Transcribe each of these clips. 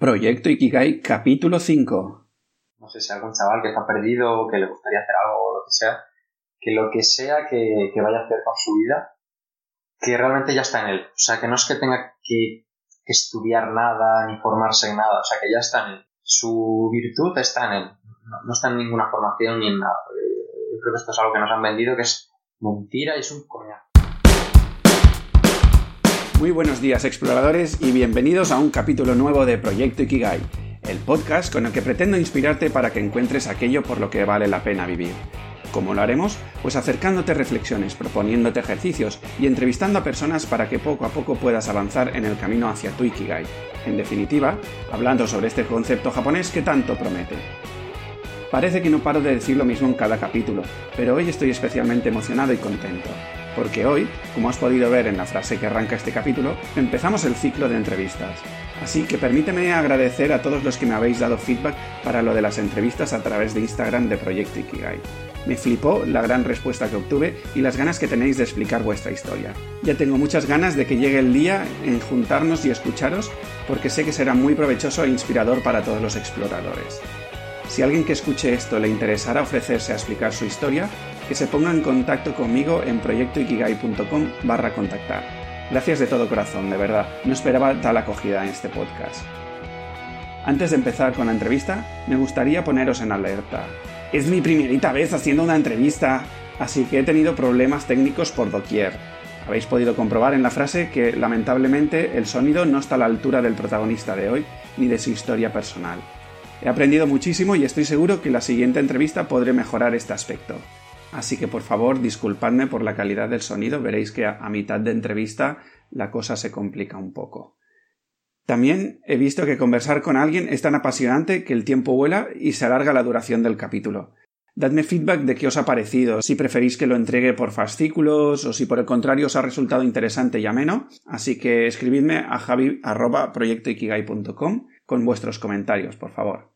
Proyecto Ikigai capítulo 5. No sé si algún chaval que está perdido o que le gustaría hacer algo o lo que sea, que lo que sea que, vaya a hacer con su vida, que realmente ya está en él. O sea, que no es que tenga que, estudiar nada ni formarse en nada, o sea, que ya está en él. Su virtud está en él, no, está en ninguna formación ni en nada. Yo creo que esto es algo que nos han vendido, que es mentira y es un coñazo. Muy buenos días exploradores y bienvenidos a un capítulo nuevo de Proyecto Ikigai, el podcast con el que pretendo inspirarte para que encuentres aquello por lo que vale la pena vivir. ¿Cómo lo haremos? Pues acercándote reflexiones, proponiéndote ejercicios y entrevistando a personas para que poco a poco puedas avanzar en el camino hacia tu Ikigai. En definitiva, hablando sobre este concepto japonés que tanto promete. Parece que no paro de decir lo mismo en cada capítulo, pero hoy estoy especialmente emocionado y contento porque hoy, como has podido ver en la frase que arranca este capítulo, empezamos el ciclo de entrevistas. Así que permíteme agradecer a todos los que me habéis dado feedback para lo de las entrevistas a través de Instagram de Proyecto Ikigai. Me flipó la gran respuesta que obtuve y las ganas que tenéis de explicar vuestra historia. Ya tengo muchas ganas de que llegue el día en juntarnos y escucharos porque sé que será muy provechoso e inspirador para todos los exploradores. Si alguien que escuche esto le interesara ofrecerse a explicar su historia, que se ponga en contacto conmigo en proyectoikigai.com barra contactar. Gracias de todo corazón, de verdad. No esperaba tal acogida en este podcast. Antes de empezar con la entrevista, me gustaría poneros en alerta. Es mi primerita vez haciendo una entrevista, así que he tenido problemas técnicos por doquier. Habéis podido comprobar en la frase que lamentablemente el sonido no está a la altura del protagonista de hoy ni de su historia personal. He aprendido muchísimo y estoy seguro que la siguiente entrevista podré mejorar este aspecto. Así que por favor disculpadme por la calidad del sonido, veréis que a, mitad de entrevista la cosa se complica un poco. También he visto que conversar con alguien es tan apasionante que el tiempo vuela y se alarga la duración del capítulo. Dadme feedback de qué os ha parecido, si preferís que lo entregue por fascículos o si por el contrario os ha resultado interesante y ameno, así que escribidme a javi.proyectoikigai.com con vuestros comentarios, por favor.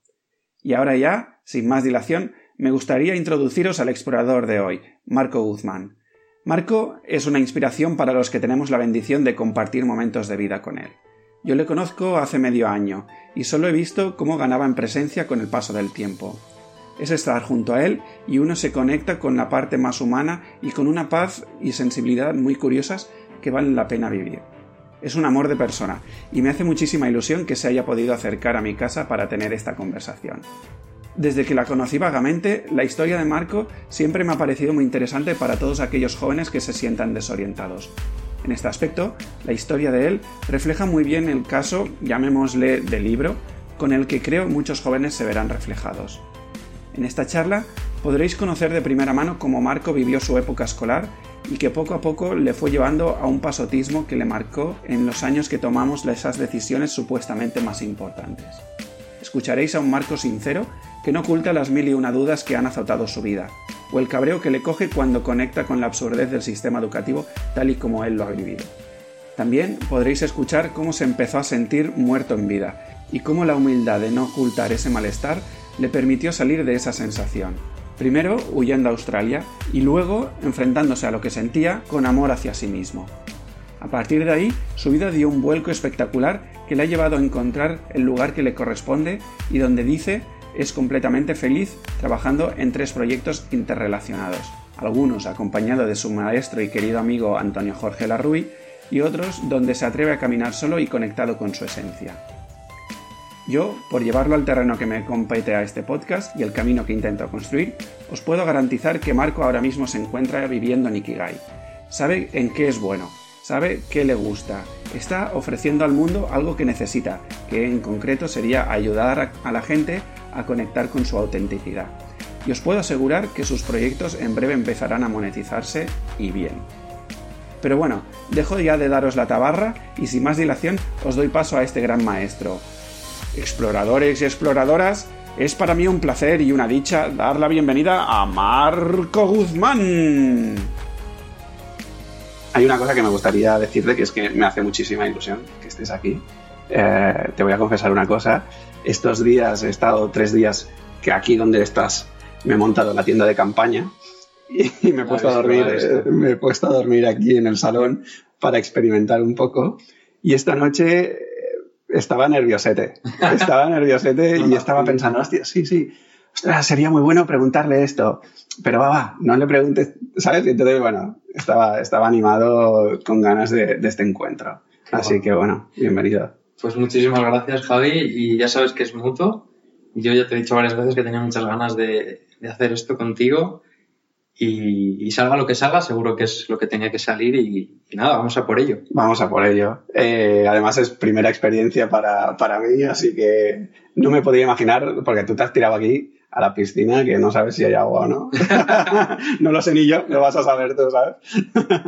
Y ahora ya, sin más dilación, me gustaría introduciros al explorador de hoy, Marco Guzmán. Marco es una inspiración para los que tenemos la bendición de compartir momentos de vida con él. Yo le conozco hace medio año y solo he visto cómo ganaba en presencia con el paso del tiempo. Es estar junto a él y uno se conecta con la parte más humana y con una paz y sensibilidad muy curiosas que valen la pena vivir. Es un amor de persona y me hace muchísima ilusión que se haya podido acercar a mi casa para tener esta conversación. Desde que la conocí vagamente, la historia de Marco siempre me ha parecido muy interesante para todos aquellos jóvenes que se sientan desorientados. En este aspecto, la historia de él refleja muy bien el caso, llamémosle, de libro, con el que creo muchos jóvenes se verán reflejados. En esta charla podréis conocer de primera mano cómo Marco vivió su época escolar y que poco a poco le fue llevando a un pasotismo que le marcó en los años que tomamos esas decisiones supuestamente más importantes. Escucharéis a un Marco sincero que no oculta las mil y una dudas que han azotado su vida, o el cabreo que le coge cuando conecta con la absurdez del sistema educativo tal y como él lo ha vivido. También podréis escuchar cómo se empezó a sentir muerto en vida y cómo la humildad de no ocultar ese malestar le permitió salir de esa sensación. Primero huyendo a Australia y luego enfrentándose a lo que sentía con amor hacia sí mismo. A partir de ahí, su vida dio un vuelco espectacular que le ha llevado a encontrar el lugar que le corresponde y donde dice es completamente feliz trabajando en tres proyectos interrelacionados, algunos acompañado de su maestro y querido amigo Antonio Jorge Larruy y otros donde se atreve a caminar solo y conectado con su esencia. Yo, por llevarlo al terreno que me compete a este podcast y el camino que intento construir, os puedo garantizar que Marco ahora mismo se encuentra viviendo en Ikigai. Sabe en qué es bueno, sabe qué le gusta, está ofreciendo al mundo algo que necesita, que en concreto sería ayudar a la gente a conectar con su autenticidad. Y os puedo asegurar que sus proyectos en breve empezarán a monetizarse y bien. Pero bueno, dejo ya de daros la tabarra y sin más dilación os doy paso a este gran maestro. Exploradores y exploradoras, es para mí un placer y una dicha dar la bienvenida a Marco Guzmán. Hay una cosa que me gustaría decirte que es que me hace muchísima ilusión que estés aquí. Eh, te voy a confesar una cosa estos días he estado tres días que aquí donde estás me he montado en la tienda de campaña y me he puesto a dormir, me he puesto a dormir aquí en el salón para experimentar un poco. Y esta noche estaba nerviosete. Estaba nerviosete y estaba pensando, hostia, sí, sí, ostras, sería muy bueno preguntarle esto. Pero va, va, no le preguntes, ¿sabes? Y entonces, bueno, estaba, estaba animado con ganas de, de este encuentro. Así que, bueno, bienvenido. Pues muchísimas gracias, Javi, y ya sabes que es mutuo. Yo ya te he dicho varias veces que tenía muchas ganas de, de hacer esto contigo y, salga lo que salga, seguro que es lo que tenía que salir y, nada, vamos a por ello. Vamos a por ello. Eh, además es primera experiencia para, para mí, así que no me podía imaginar, porque tú te has tirado aquí a la piscina que no sabes si hay agua o no. no lo sé ni yo, lo vas a saber tú, ¿sabes?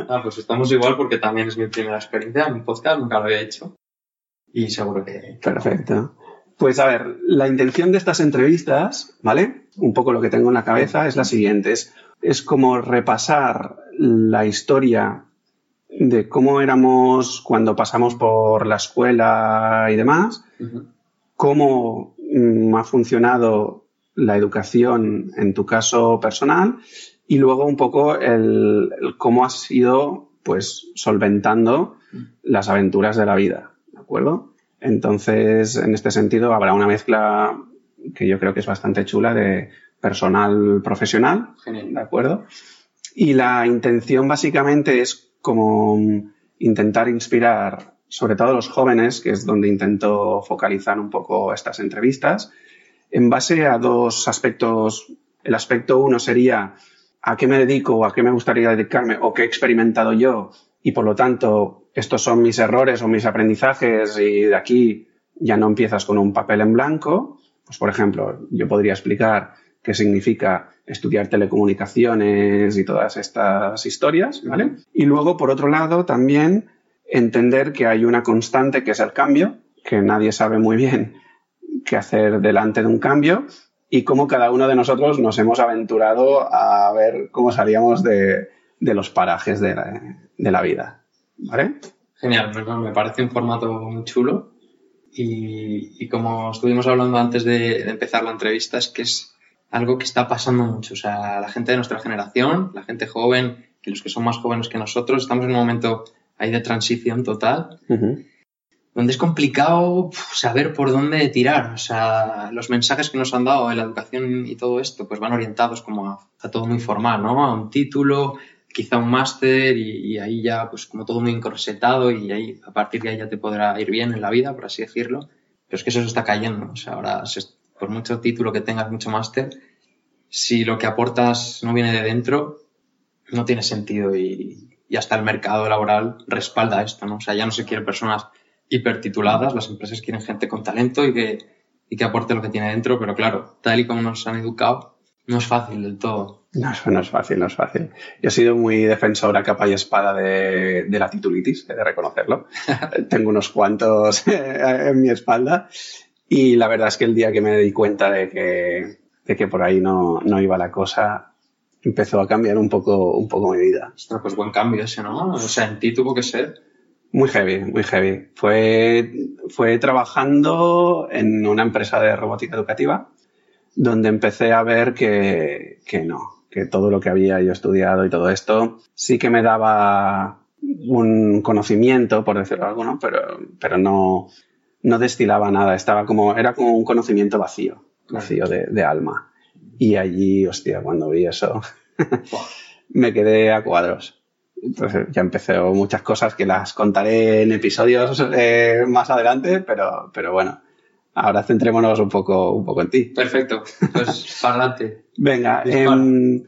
ah, pues estamos igual porque también es mi primera experiencia en un podcast, nunca lo había hecho. Y seguro que... Perfecto. Pues a ver, la intención de estas entrevistas, ¿vale? Un poco lo que tengo en la cabeza es la siguiente. Es es como repasar la historia de cómo éramos cuando pasamos por la escuela y demás, cómo mm, ha funcionado la educación en tu caso personal y luego un poco el, cómo has ido pues solventando las aventuras de la vida, ¿de acuerdo? Entonces, en este sentido, habrá una mezcla que yo creo que es bastante chula de personal profesional, ¿de acuerdo? Y la intención básicamente es como intentar inspirar, sobre todo a los jóvenes, que es donde intento focalizar un poco estas entrevistas, en base a dos aspectos. El aspecto uno sería a qué me dedico a qué me gustaría dedicarme o qué he experimentado yo y por lo tanto estos son mis errores o mis aprendizajes y de aquí ya no empiezas con un papel en blanco. Pues por ejemplo, yo podría explicar qué significa estudiar telecomunicaciones y todas estas historias, ¿vale? Y luego, por otro lado, también entender que hay una constante que es el cambio, que nadie sabe muy bien qué hacer delante de un cambio y cómo cada uno de nosotros nos hemos aventurado a ver cómo salíamos de, los parajes de la, vida, ¿vale? Genial, me parece un formato muy chulo y, como estuvimos hablando antes de, de empezar la entrevista, es que es algo que está pasando mucho. O sea, la gente de nuestra generación, la gente joven y los que son más jóvenes que nosotros, estamos en un momento ahí de transición total, donde es complicado saber por dónde tirar. O sea, los mensajes que nos han dado en la educación y todo esto, pues van orientados como a, todo muy formal, ¿no? A un título, quizá un máster y, ahí ya, pues como todo muy encorsetado y ahí, a partir de ahí ya te podrá ir bien en la vida, por así decirlo. Pero es que eso se está cayendo. O sea, ahora se, por mucho título que tengas, mucho máster, si lo que aportas no viene de dentro, no tiene sentido y, hasta el mercado laboral respalda esto, ¿no? O sea, ya no se quieren personas hipertituladas, las empresas quieren gente con talento y que, y que aporte lo que tiene dentro, pero claro, tal y como nos han educado, no es fácil del todo. No, no es fácil, no es fácil. Yo he sido muy defensor a capa y espada de, de la titulitis, he de reconocerlo. Tengo unos cuantos en mi espalda y la verdad es que el día que me di cuenta de que, de que por ahí no, no iba la cosa, empezó a cambiar un poco, un poco mi vida. Ostras, pues buen cambio ese, ¿no? O sea, en ti tuvo que ser. Muy heavy, muy heavy. Fue, fue trabajando en una empresa de robótica educativa donde empecé a ver que, que no, que todo lo que había yo estudiado y todo esto sí que me daba un conocimiento, por decirlo algo, pero, pero no, no destilaba nada, estaba como, era como un conocimiento vacío, vacío de, alma. Y allí, hostia, cuando vi eso, me quedé a cuadros. Entonces ya empecé muchas cosas que las contaré en episodios eh, más adelante, pero, pero bueno, ahora centrémonos un poco, un poco en ti. Perfecto, pues para adelante. Venga, em,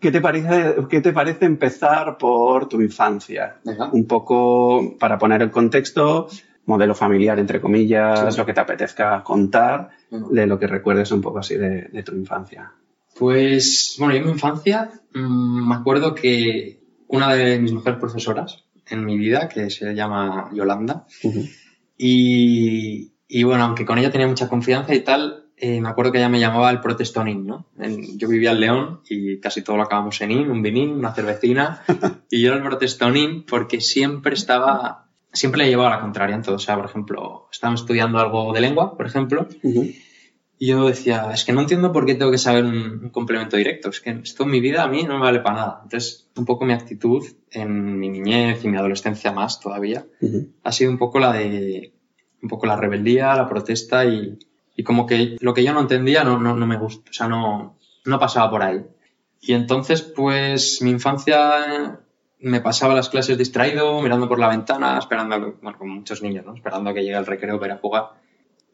¿qué, te parece, ¿qué te parece empezar por tu infancia? Un poco para poner el contexto, modelo familiar, entre comillas, lo que te apetezca contar, de lo que recuerdes un poco así de, tu infancia. Pues, bueno, yo en mi infancia mm, me acuerdo que una de mis mejores profesoras en mi vida, que se llama Yolanda, y, y, bueno, aunque con ella tenía mucha confianza y tal, eh, me acuerdo que ella me llamaba el protestonín, ¿no? yo vivía en León y casi todo lo acabamos en in, un vinín, una cervecina, y yo era el protestonín porque siempre estaba siempre le llevaba la contraria en todo. O sea, por ejemplo, estábamos estudiando algo de lengua, por ejemplo, y yo decía, es que no entiendo por qué tengo que saber un, complemento directo. Es que esto en mi vida a mí no me vale para nada. Entonces, un poco mi actitud en mi niñez y mi adolescencia más todavía ha sido un poco la de un poco la rebeldía, la protesta y, y como que lo que yo no entendía no, no, no me gusta, o sea, no, no pasaba por ahí. Y entonces, pues mi infancia me pasaba las clases distraído, mirando por la ventana, esperando, bueno, como muchos niños, ¿no? Esperando a que llegue el recreo para jugar.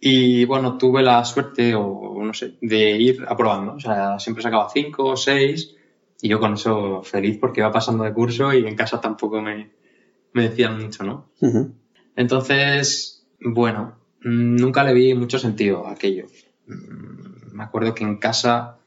Y bueno, tuve la suerte, o no sé, de ir aprobando. O sea, siempre sacaba cinco o seis y yo con eso feliz porque iba pasando de curso y en casa tampoco me, me decían mucho, ¿no? Ujú. Entonces, bueno, nunca le vi mucho sentido a aquello. Mm, Me acuerdo que en casa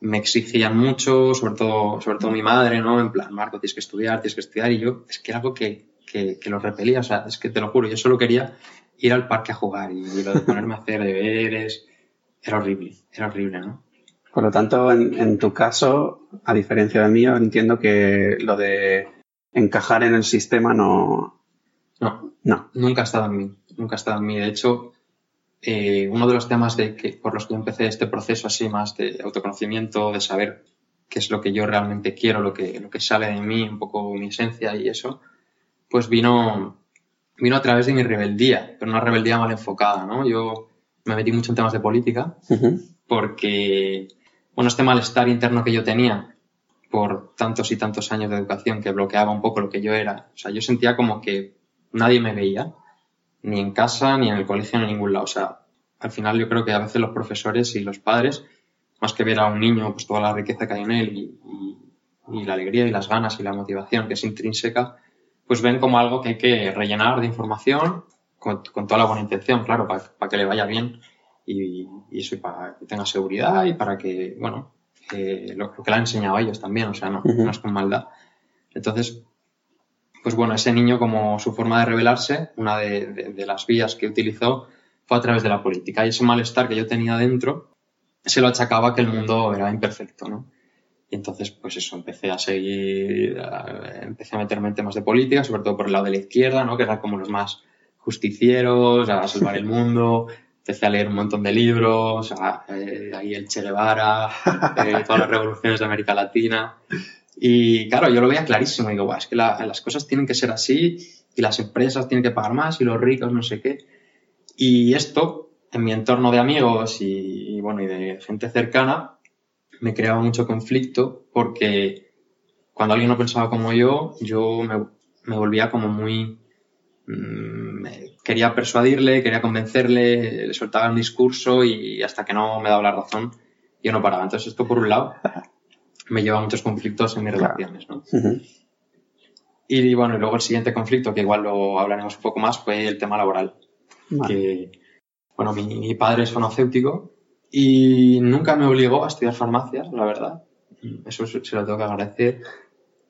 me exigían mucho, sobre todo, sobre todo mi madre, ¿no? En plan, Marco, tienes que estudiar, tienes que estudiar. Y yo, es que era algo que, que, que lo repelía, o sea, es que te lo juro, yo solo quería ir al parque a jugar y lo de ponerme a hacer deberes era horrible, era horrible, ¿no? Por lo tanto, en, en tu caso, a diferencia del mío, entiendo que lo de encajar en el sistema no. No, No. Nunca ha estado en mí, nunca ha estado en mí. De hecho, eh, uno de los temas de que, por los que yo empecé este proceso así más de autoconocimiento, de saber qué es lo que yo realmente quiero, lo que, lo que sale de mí, un poco mi esencia y eso, pues vino, vino a través de mi rebeldía, pero una rebeldía mal enfocada, ¿no? Yo me metí mucho en temas de política porque, bueno, este malestar interno que yo tenía por tantos y tantos años de educación que bloqueaba un poco lo que yo era, o sea, yo sentía como que nadie me veía, ni en casa, ni en el colegio, ni en ningún lado. O sea, al final yo creo que a veces los profesores y los padres, más que ver a un niño, pues toda la riqueza que hay en él y, y- y la alegría y las ganas y la motivación que es intrínseca, pues ven como algo que hay que rellenar de información con, con toda la buena intención, claro, para que le vaya bien y, y eso, y para que tenga seguridad y para que, bueno, lo, lo que le han enseñado a ellos también, o sea, no, Ujú. no es con maldad. Entonces, pues bueno, ese niño como su forma de rebelarse, una de, las vías que utilizó fue a través de la política y ese malestar que yo tenía dentro se lo achacaba a que el mundo era imperfecto, ¿no? Y entonces, pues eso, empecé a seguir, empecé a meterme en temas de política, sobre todo por el lado de la izquierda, ¿no? Que eran como los más justicieros, a salvar el mundo. Empecé a leer un montón de libros, eh, ahí el Che Guevara, eh, todas las revoluciones de América Latina. Y claro, yo lo veía clarísimo. Digo, "Buah, es que la- las cosas tienen que ser así y las empresas tienen que pagar más y los ricos no sé qué. Y esto, en mi entorno de amigos y, y, bueno, y de gente cercana, me creaba mucho conflicto porque cuando alguien no pensaba como yo, yo me, me volvía como muy... mm, me- quería persuadirle, quería convencerle, le soltaba un discurso y hasta que no me daba la razón, yo no paraba. Entonces esto por un lado me lleva a muchos conflictos en mis Claro. relaciones, ¿no? Y bueno, y luego el siguiente conflicto, que igual lo hablaremos un poco más, fue el tema laboral. Vale. Que, bueno, mi, mi padre es farmacéutico y nunca me obligó a estudiar farmacia, la verdad. Eso se se lo tengo que agradecer.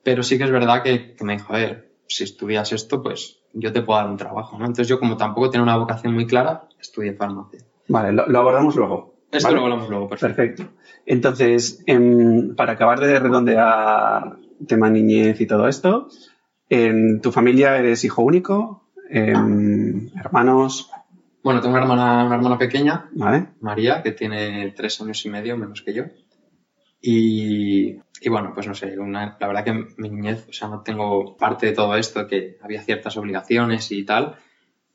Pero sí que es verdad que, que me dijo, a ver, si estudias esto, pues yo te puedo dar un trabajo, ¿no? Entonces yo como tampoco tenía una vocación muy clara, estudié farmacia. Vale, lo, lo abordamos luego. Esto ¿vale? lo hablamos luego, perfecto. Perfecto. Entonces, em, para acabar de redondear tema niñez y todo esto, en tu familia eres hijo único, Em, hermanos, Bueno, tengo una hermana, una hermana pequeña, ¿vale? María, que tiene tres años y medio menos que yo. Y, y bueno, pues no sé, una- la verdad que mi niñez, o sea, no tengo parte de todo esto, que había ciertas obligaciones y tal,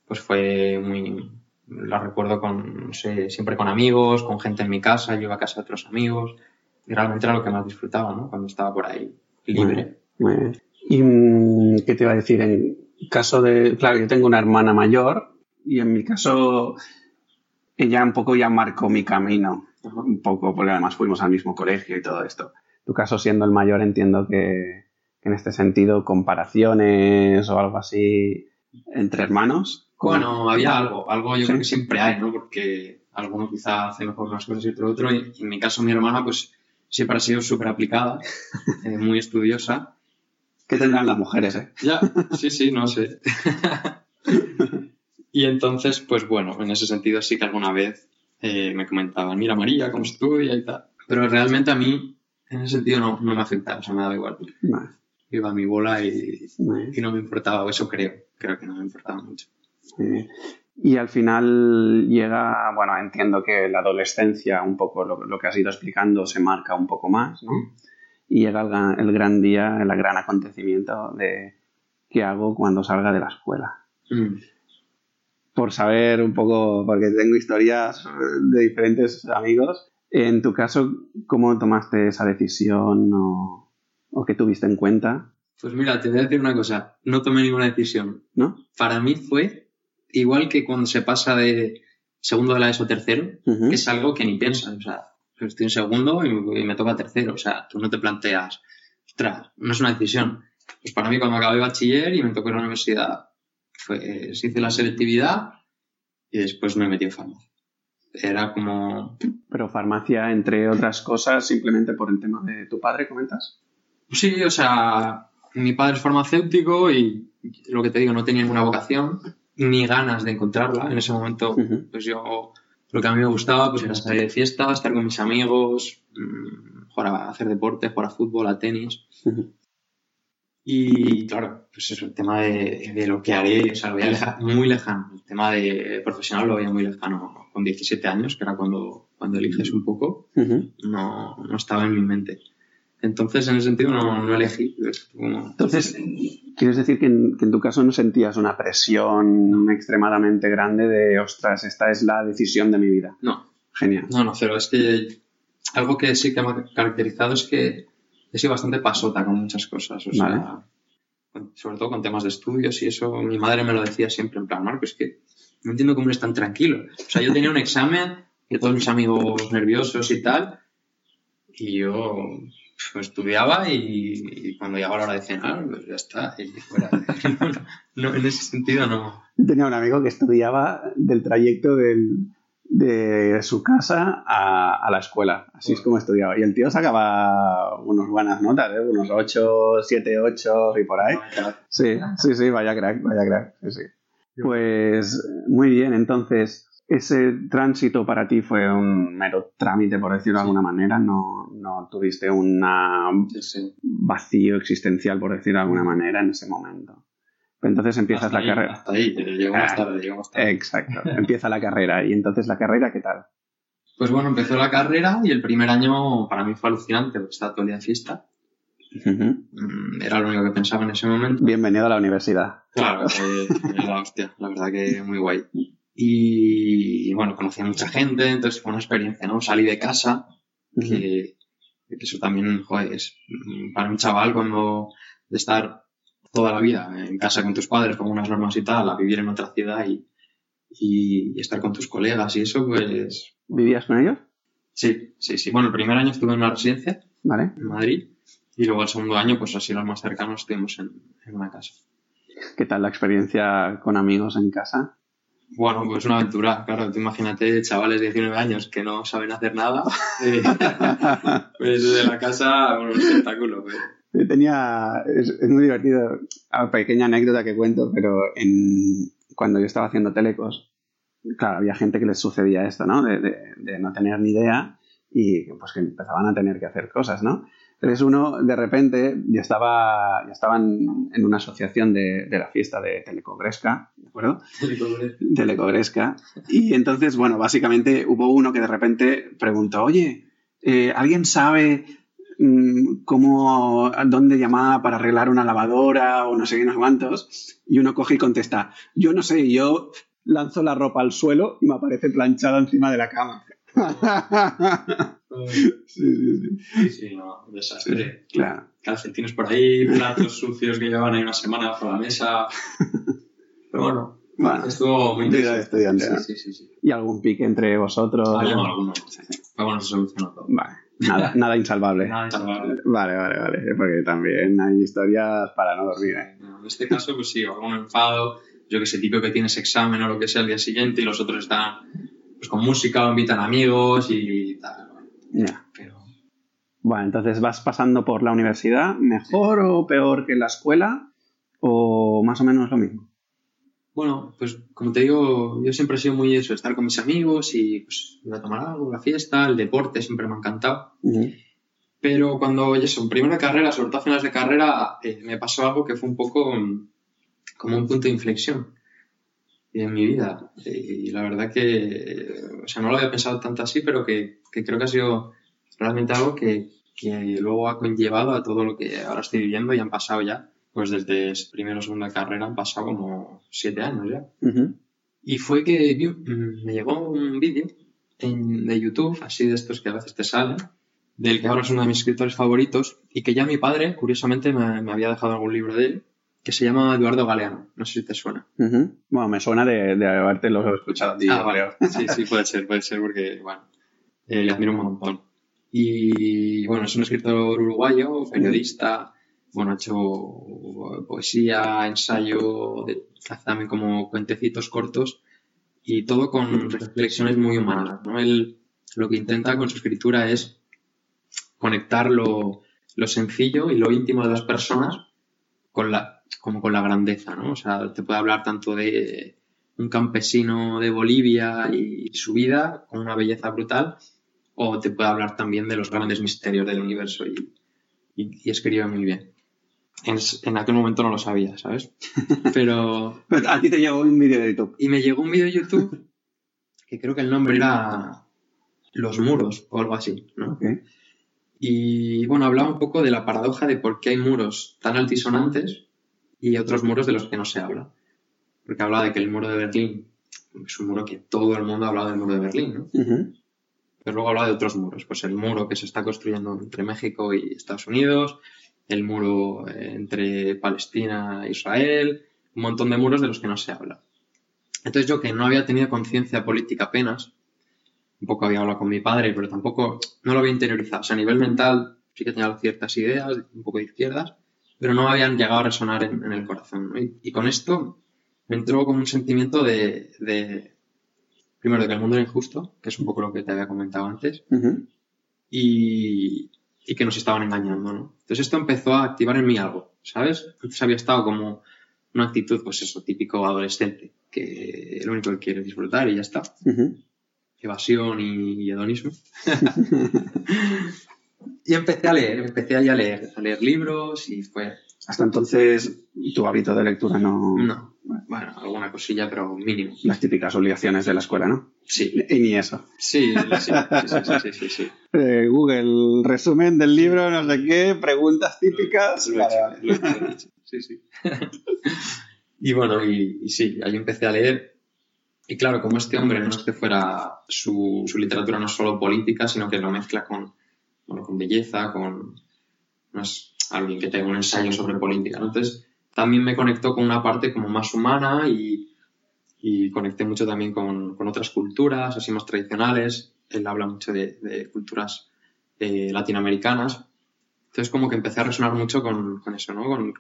pues fue muy, la recuerdo con, sé, siempre con amigos, con gente en mi casa, yo iba a casa de otros amigos, y realmente era lo que más disfrutaba, ¿no? Cuando estaba por ahí libre. ¿Y mm, qué te iba a decir? En caso de, claro, yo tengo una hermana mayor y en mi caso ella un poco ya marcó mi camino, un poco, porque además fuimos al mismo colegio y todo esto. Tu caso siendo el mayor entiendo que en este sentido comparaciones o algo así entre hermanos. Bueno, había algo, algo yo Sí. creo que siempre hay, ¿no? Porque alguno quizá hace mejor unas cosas y otro otro, y en mi caso mi hermana pues siempre ha sido súper aplicada, eh, muy estudiosa. ¿Qué tendrán las mujeres, eh? Ya, sí, sí, no sé. y entonces, pues bueno, en ese sentido sí que alguna vez eh, me comentaban, mira María, cómo estudia y tal. Pero realmente a mí, en ese sentido, no, no me afectaba, o sea, me daba igual. Iba a mi bola y, y no me importaba, o eso creo, creo que no me importaba mucho. Bien. Y al final llega, bueno, entiendo que la adolescencia, un poco lo, lo que has ido explicando, se marca un poco más, ¿no? Y llega el, gran- el gran día, el gran acontecimiento de qué hago cuando salga de la escuela. Mm. por saber un poco, porque tengo historias de diferentes amigos. En tu caso, ¿cómo tomaste esa decisión o, o qué tuviste en cuenta? Pues mira, te voy a decir una cosa, no tomé ninguna decisión. ¿No? Para mí fue igual que cuando se pasa de segundo de la ESO tercero, Ujú. que es algo que ni piensas. O sea, estoy en segundo y me, y me toca tercero. O sea, tú no te planteas, ostras, no es una decisión. Pues para mí cuando acabé bachiller y me tocó ir a la universidad, pues hice la selectividad y después me metí en farmacia. Era como, Pero farmacia, entre otras cosas, simplemente por el tema de tu padre, ¿comentas? sí, o sea, mi padre es farmacéutico y lo que te digo, no tenía ninguna vocación ni ganas de encontrarla. En ese momento pues yo lo que a mí me gustaba pues era salir de fiesta, estar con mis amigos, mm, jugar a hacer deporte, jugar a fútbol, a tenis. Y claro, pues eso, el tema de, de lo que haré, o sea, lo veía leja- muy lejano. El tema de profesional lo veía muy lejano. Con 17 años, que era cuando, cuando eliges un poco, no, no estaba en mi mente. Entonces, en ese sentido, no, no elegí. Como- Entonces, ¿quieres decir que en, que en tu caso no sentías una presión extremadamente grande de, ostras, esta es la decisión de mi vida? no, Genial. No, no, cero. Es que algo que sí que me ha caracterizado es que he sido bastante pasota con muchas cosas. O sea, Vale. con- sobre todo con temas de estudios y eso. Mi madre me lo decía siempre en plan, Marco, es que no entiendo cómo eres tan tranquilo. O sea, yo tenía un examen y todos mis amigos nerviosos y tal. Y yo pues, estudiaba y, y cuando llegaba la hora de cenar, pues ya está. Y fuera. No, no, en ese sentido no. Yo tenía un amigo que estudiaba del trayecto del- de su casa a, a la escuela. Así es como estudiaba. Y el tío sacaba unas buenas notas, ¿eh? unos 8, 7, 8 y por ahí. Sí, sí, sí, vaya crack, vaya crack. Sí, sí. Pues muy bien, entonces ese tránsito para ti fue un mero trámite, por decirlo de alguna manera. No, no tuviste un Sí, vacío existencial, por decirlo de alguna manera, en ese momento. Entonces empiezas Hasta la ahí, carrera. Hasta ahí, llegó más tarde, llegó más tarde. Exacto, empieza la carrera. Y entonces la carrera, ¿qué tal? Pues bueno, empezó la carrera y el primer año para mí fue alucinante porque estaba todo el día de fiesta. Mm, Era lo único que pensaba en ese momento. Bienvenido a la universidad. Claro, eh, la hostia, la verdad que muy guay. Y bueno, conocí a mucha gente, entonces fue una experiencia, ¿no? Salí de casa, que, que eso también, joder, es para un chaval cuando de estar toda la vida en casa con tus padres, con unas normas y tal, a vivir en otra ciudad y, y, y estar con tus colegas y eso, pues ¿Vivías con ellos? sí, sí, sí. Bueno, el primer año estuve en una residencia ¿Vale? en Madrid y luego el segundo año, pues así los más cercanos estuvimos en, en una casa. ¿Qué tal la experiencia con amigos en casa? Bueno, pues una aventura, claro, tú imagínate chavales de 19 años que no saben hacer nada, eh, pues desde la casa, bueno, un espectáculo. pues. Yo tenía, es, es muy divertido, a pequeña anécdota que cuento, pero en, cuando yo estaba haciendo telecos, claro, había gente que les sucedía esto, ¿no? De, de- de no tener ni idea y pues que empezaban a tener que hacer cosas, ¿no? Entonces uno, de repente, yo estaba, yo estaba en, una asociación de, de la fiesta de Telecogresca, ¿de acuerdo? Telecogresca. Y entonces, bueno, básicamente hubo uno que de repente preguntó, oye, eh, ¿alguien sabe mm, cómo, dónde llamar para arreglar una lavadora o no sé qué, no sé cuántos? Y uno coge y contesta, yo no sé, yo lanzo la ropa al suelo y me aparece planchada encima de la cama. Sí, sí, sí. Sí, sí, no, un desastre. Claro. Calcetines por ahí, platos sucios que llevaban ahí una semana bajo la mesa. Pero bueno, Bueno, estuvo muy de estudiante, Sí, ¿no? sí, sí. sí. ¿Y algún pique entre vosotros? Había alguno. Pero bueno, se solucionó todo. Vale, nada, nada insalvable. Nada insalvable. Vale, vale, vale. Porque también hay historias para no dormir. ¿eh? En este caso, pues sí, algún enfado, yo que sé, típico que tienes examen o lo que sea el día siguiente y los otros están pues con música o invitan amigos y tal. Ya. Pero Bueno, entonces vas pasando por la universidad, mejor o peor que la escuela, o más o menos lo mismo. bueno, pues como te digo, yo siempre he sido muy eso, estar con mis amigos y pues ir a tomar algo, la fiesta, el deporte siempre me ha encantado. Pero cuando, eso, en primera carrera, sobre todo a finales de carrera, eh, me pasó algo que fue un poco mm, como un punto de inflexión en mi vida. Y la verdad que, o sea, no lo había pensado tanto así, pero que, que creo que ha sido realmente algo que, que luego ha conllevado a todo lo que ahora estoy viviendo y han pasado ya, pues desde primero o segunda carrera han pasado como siete años ya. Ujú. Y fue que mm, me llegó un vídeo de YouTube, así de estos que a veces te salen, del que ahora es uno de mis escritores favoritos, y que ya mi padre, curiosamente, me, había dejado algún libro de él, que se llama Eduardo Galeano. No sé si te suena. Bueno, me suena de, de haberte lo escuchado ah, Sí, sí, puede ser, puede ser, porque, bueno, eh, le admiro un montón. Y, bueno, es un escritor uruguayo, periodista, bueno, ha hecho poesía, ensayo, hace también como cuentecitos cortos y todo con reflexiones muy humanas. ¿no? Él lo que intenta con su escritura es conectar lo, sencillo y lo íntimo de las personas con la, como con la grandeza, ¿no? O sea, te puede hablar tanto de un campesino de Bolivia y su vida con una belleza brutal, o te puede hablar también de los grandes misterios del universo y, y escribe muy bien en, aquel momento no lo sabía, ¿sabes? Pero... A ti te llegó un vídeo de YouTube. Y me llegó un vídeo de YouTube que creo que el nombre era Los muros o algo así, ¿no? Y bueno, hablaba un poco de la paradoja de por qué hay muros tan altisonantes y otros muros de los que no se habla. Porque hablaba de que el muro de Berlín es un muro que todo el mundo ha hablado del muro de Berlín, ¿no? Pero luego hablaba de otros muros, pues el muro que se está construyendo entre México y Estados Unidos, el muro entre Palestina e Israel, un montón de muros de los que no se habla. Entonces yo que no había tenido conciencia política apenas, un poco había hablado con mi padre, pero tampoco no lo había interiorizado. O sea, a nivel mental sí que tenía ciertas ideas, un poco de izquierdas, pero no habían llegado a resonar en, el corazón. Y, con esto me entró como un sentimiento de, primero, de que el mundo era injusto, que es un poco lo que te había comentado antes, y, y que nos estaban engañando, ¿no? Entonces esto empezó a activar en mí algo, ¿sabes? Antes había estado como una actitud, pues eso, típico adolescente, que lo único que quiere disfrutar y ya está. Evasión y, hedonismo. y empecé a leer, empecé a, leer, a leer libros y fue... Hasta entonces tu hábito de lectura no... No, bueno, alguna cosilla, pero mínimo. Las típicas obligaciones de la escuela, ¿no? Sí. Y ni eso. Sí, sí, sí, sí, sí, eh, Google, resumen del libro, no sé qué, preguntas típicas. Lo Sí, sí. y bueno, y, sí, ahí empecé a leer. Y claro, como este hombre no es que fuera su, su literatura no solo política, sino que lo mezcla con, bueno, con belleza, con alguien que tenga un ensayo sobre política. ¿no? Entonces, también me conectó con una parte como más humana y, conecté mucho también con, otras culturas, así más tradicionales. Él habla mucho de, culturas eh, latinoamericanas. Entonces como que empecé a resonar mucho con, eso, ¿no? Con,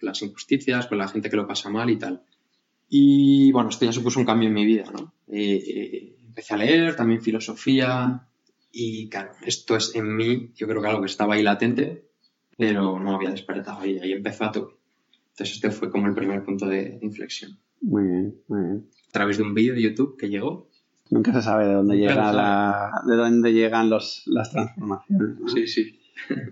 las injusticias, con la gente que lo pasa mal y tal. Y bueno, esto ya supuso un cambio en mi vida, ¿no? Eh, eh, empecé a leer también filosofía y claro, esto es en mí, yo creo que algo que estaba ahí latente, pero no había despertado y ahí empezó a todo. Entonces este fue como el primer punto de inflexión. Muy bien, muy bien. A través de un vídeo de YouTube que llegó. Nunca se sabe de dónde, llega la, de dónde llegan los, las transformaciones. Sí, sí.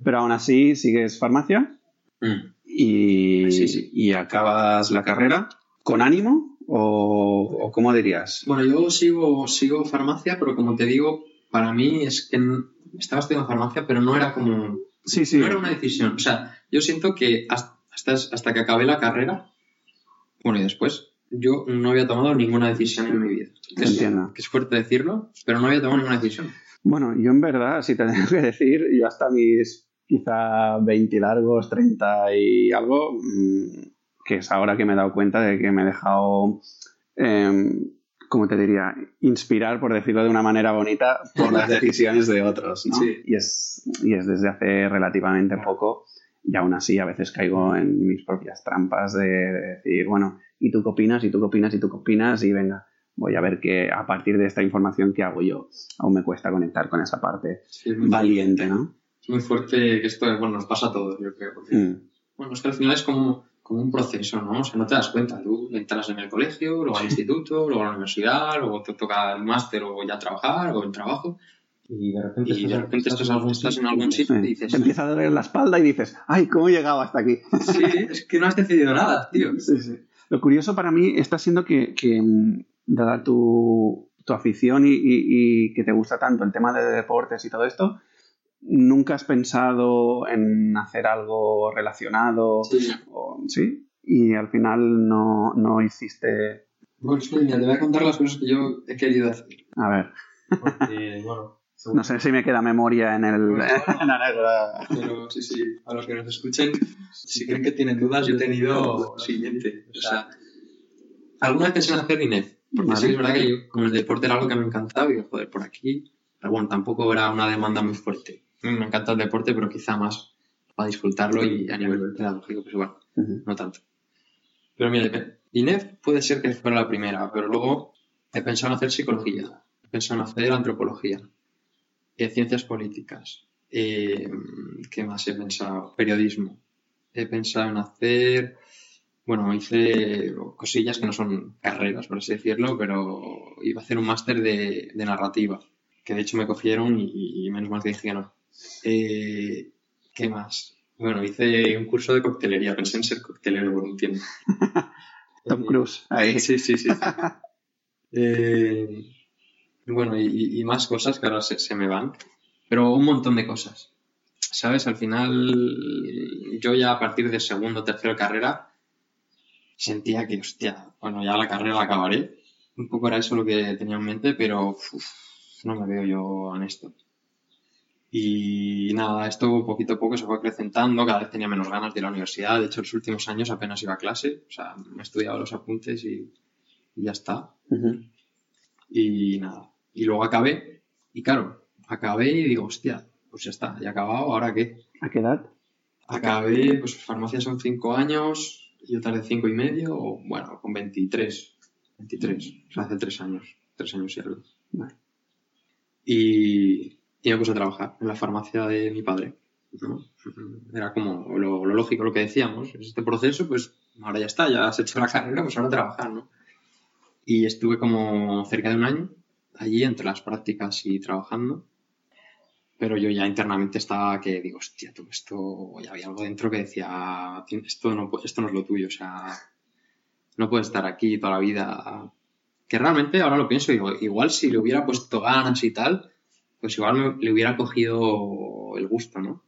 Pero aún así sigues farmacia mm. y, y acabas la carrera con ánimo o, cómo dirías. Bueno, yo sigo, sigo farmacia, pero como te digo, para mí es que estaba estudiando farmacia, pero no era como... Sí, sí. No era una decisión. O sea, yo siento que hasta hasta, que acabé la carrera, bueno, y después, yo no había tomado ninguna decisión en mi vida. Es, que es fuerte decirlo, pero no había tomado ninguna decisión. Bueno, yo en verdad, si te tengo que decir, yo hasta mis quizá 20 largos, 30 y algo, mm, que es ahora que me he dado cuenta de que me he dejado, eh, ¿cómo te diría?, inspirar, por decirlo de una manera bonita, por las decisiones de otros, ¿no? Sí. Y, es, y es desde hace relativamente poco y aún así a veces caigo en mis propias trampas de, decir, bueno, ¿y tú qué opinas? ¿Y tú qué opinas? ¿Y tú qué opinas? Y venga, voy a ver que a partir de esta información que hago yo, aún me cuesta conectar con esa parte valiente, ¿no? Es muy fuerte que esto, bueno, nos pasa a todos, yo creo. Mm. Bueno, es que al final es como, como un proceso, ¿no? O sea, no te das cuenta. Tú entras en el colegio, luego al instituto, luego a la universidad, luego te toca el máster o ya trabajar o el trabajo y de repente, estás, en algún sitio y dices... Te empieza a doler la espalda y dices, ay, ¿cómo he llegado hasta aquí? Sí, es que no has decidido nada, tío. Sí, sí. Lo curioso para mí está siendo que, mm, dada tu, afición y, que te gusta tanto el tema de deportes y todo esto, nunca has pensado en hacer algo relacionado. Sí. ¿sí? Y al final no, no hiciste Bueno, es que te voy a contar las cosas que yo he querido hacer. A ver. Porque, bueno. No sé si me queda memoria en el. Bueno, Pero sí, sí, a los que nos escuchen, si creen que tienen dudas, yo he tenido lo siguiente. O sea, alguna vez pensé en hacer INEF, porque Vale. sí es verdad que yo, con el deporte era algo que me encantaba y digo, joder, por aquí. Pero bueno, tampoco era una demanda muy fuerte. Me encanta el deporte, pero quizá más para disfrutarlo y a nivel pedagógico, pues igual, no tanto. Pero mira, INEF puede ser que fuera la primera, pero luego he pensado en hacer psicología, he pensado en hacer antropología, eh, ciencias políticas, eh, ¿qué más he pensado? Periodismo. He pensado en hacer, bueno, hice cosillas que no son carreras, por así decirlo, pero iba a hacer un máster de, de narrativa, que de hecho me cogieron y, y menos mal que dije que no. Eh, ¿Qué más? Bueno, hice un curso de coctelería, pensé en ser coctelero por un tiempo. Tom Cruise, ahí. Sí, sí, sí. Eh, bueno, y, y más cosas que ahora se, se me van, pero un montón de cosas. ¿Sabes? Al final, yo ya a partir de segundo, tercero carrera, sentía que, hostia, bueno, ya la carrera la acabaré. Un poco era eso lo que tenía en mente, pero uf, no me veo yo en esto. Y nada, esto poquito a poco se fue acrecentando, cada vez tenía menos ganas de ir a la universidad. De hecho, los últimos años apenas iba a clase, o sea, me he estudiado los apuntes y, y ya está. Y nada. Y luego acabé, y claro, acabé y digo, hostia, pues ya está, ya he acabado, ¿ahora qué? ¿A qué edad? Acabé, pues farmacia son cinco años, yo tardé cinco y medio, o bueno, con 23, 23, o sea, hace tres años, tres años y algo. Vale. Y, y me puse a trabajar en la farmacia de mi padre. ¿no? Era como lo, lo lógico, lo que decíamos, este proceso, pues ahora ya está, ya has hecho la carrera, pues ahora trabajar, ¿no? Y estuve como cerca de un año allí entre las prácticas y trabajando. Pero yo ya internamente estaba que digo, hostia, tú, esto, ya había algo dentro que decía, esto no, esto no es lo tuyo, o sea, no puedes estar aquí toda la vida. Que realmente ahora lo pienso, digo, igual si le hubiera puesto ganas y tal, pues igual me- le hubiera cogido el gusto, ¿no?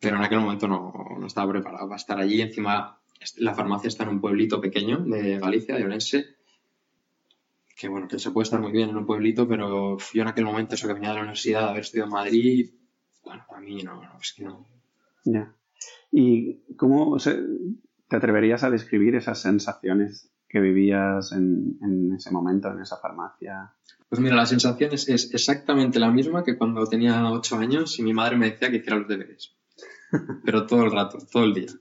Pero en aquel momento no, no estaba preparado para estar allí. Encima, la farmacia está en un pueblito pequeño de Galicia, de Orense, que bueno, que se puede estar muy bien en un pueblito, pero yo en aquel momento, eso que venía de la universidad, de haber estudiado en Madrid, bueno, para mí no, no, es que no. Ya. ¿Y cómo te atreverías a describir esas sensaciones que vivías en, en ese momento, en esa farmacia? Pues mira, la sensación es, es exactamente la misma que cuando tenía ocho años y mi madre me decía que hiciera los deberes. Pero todo el rato, todo el día.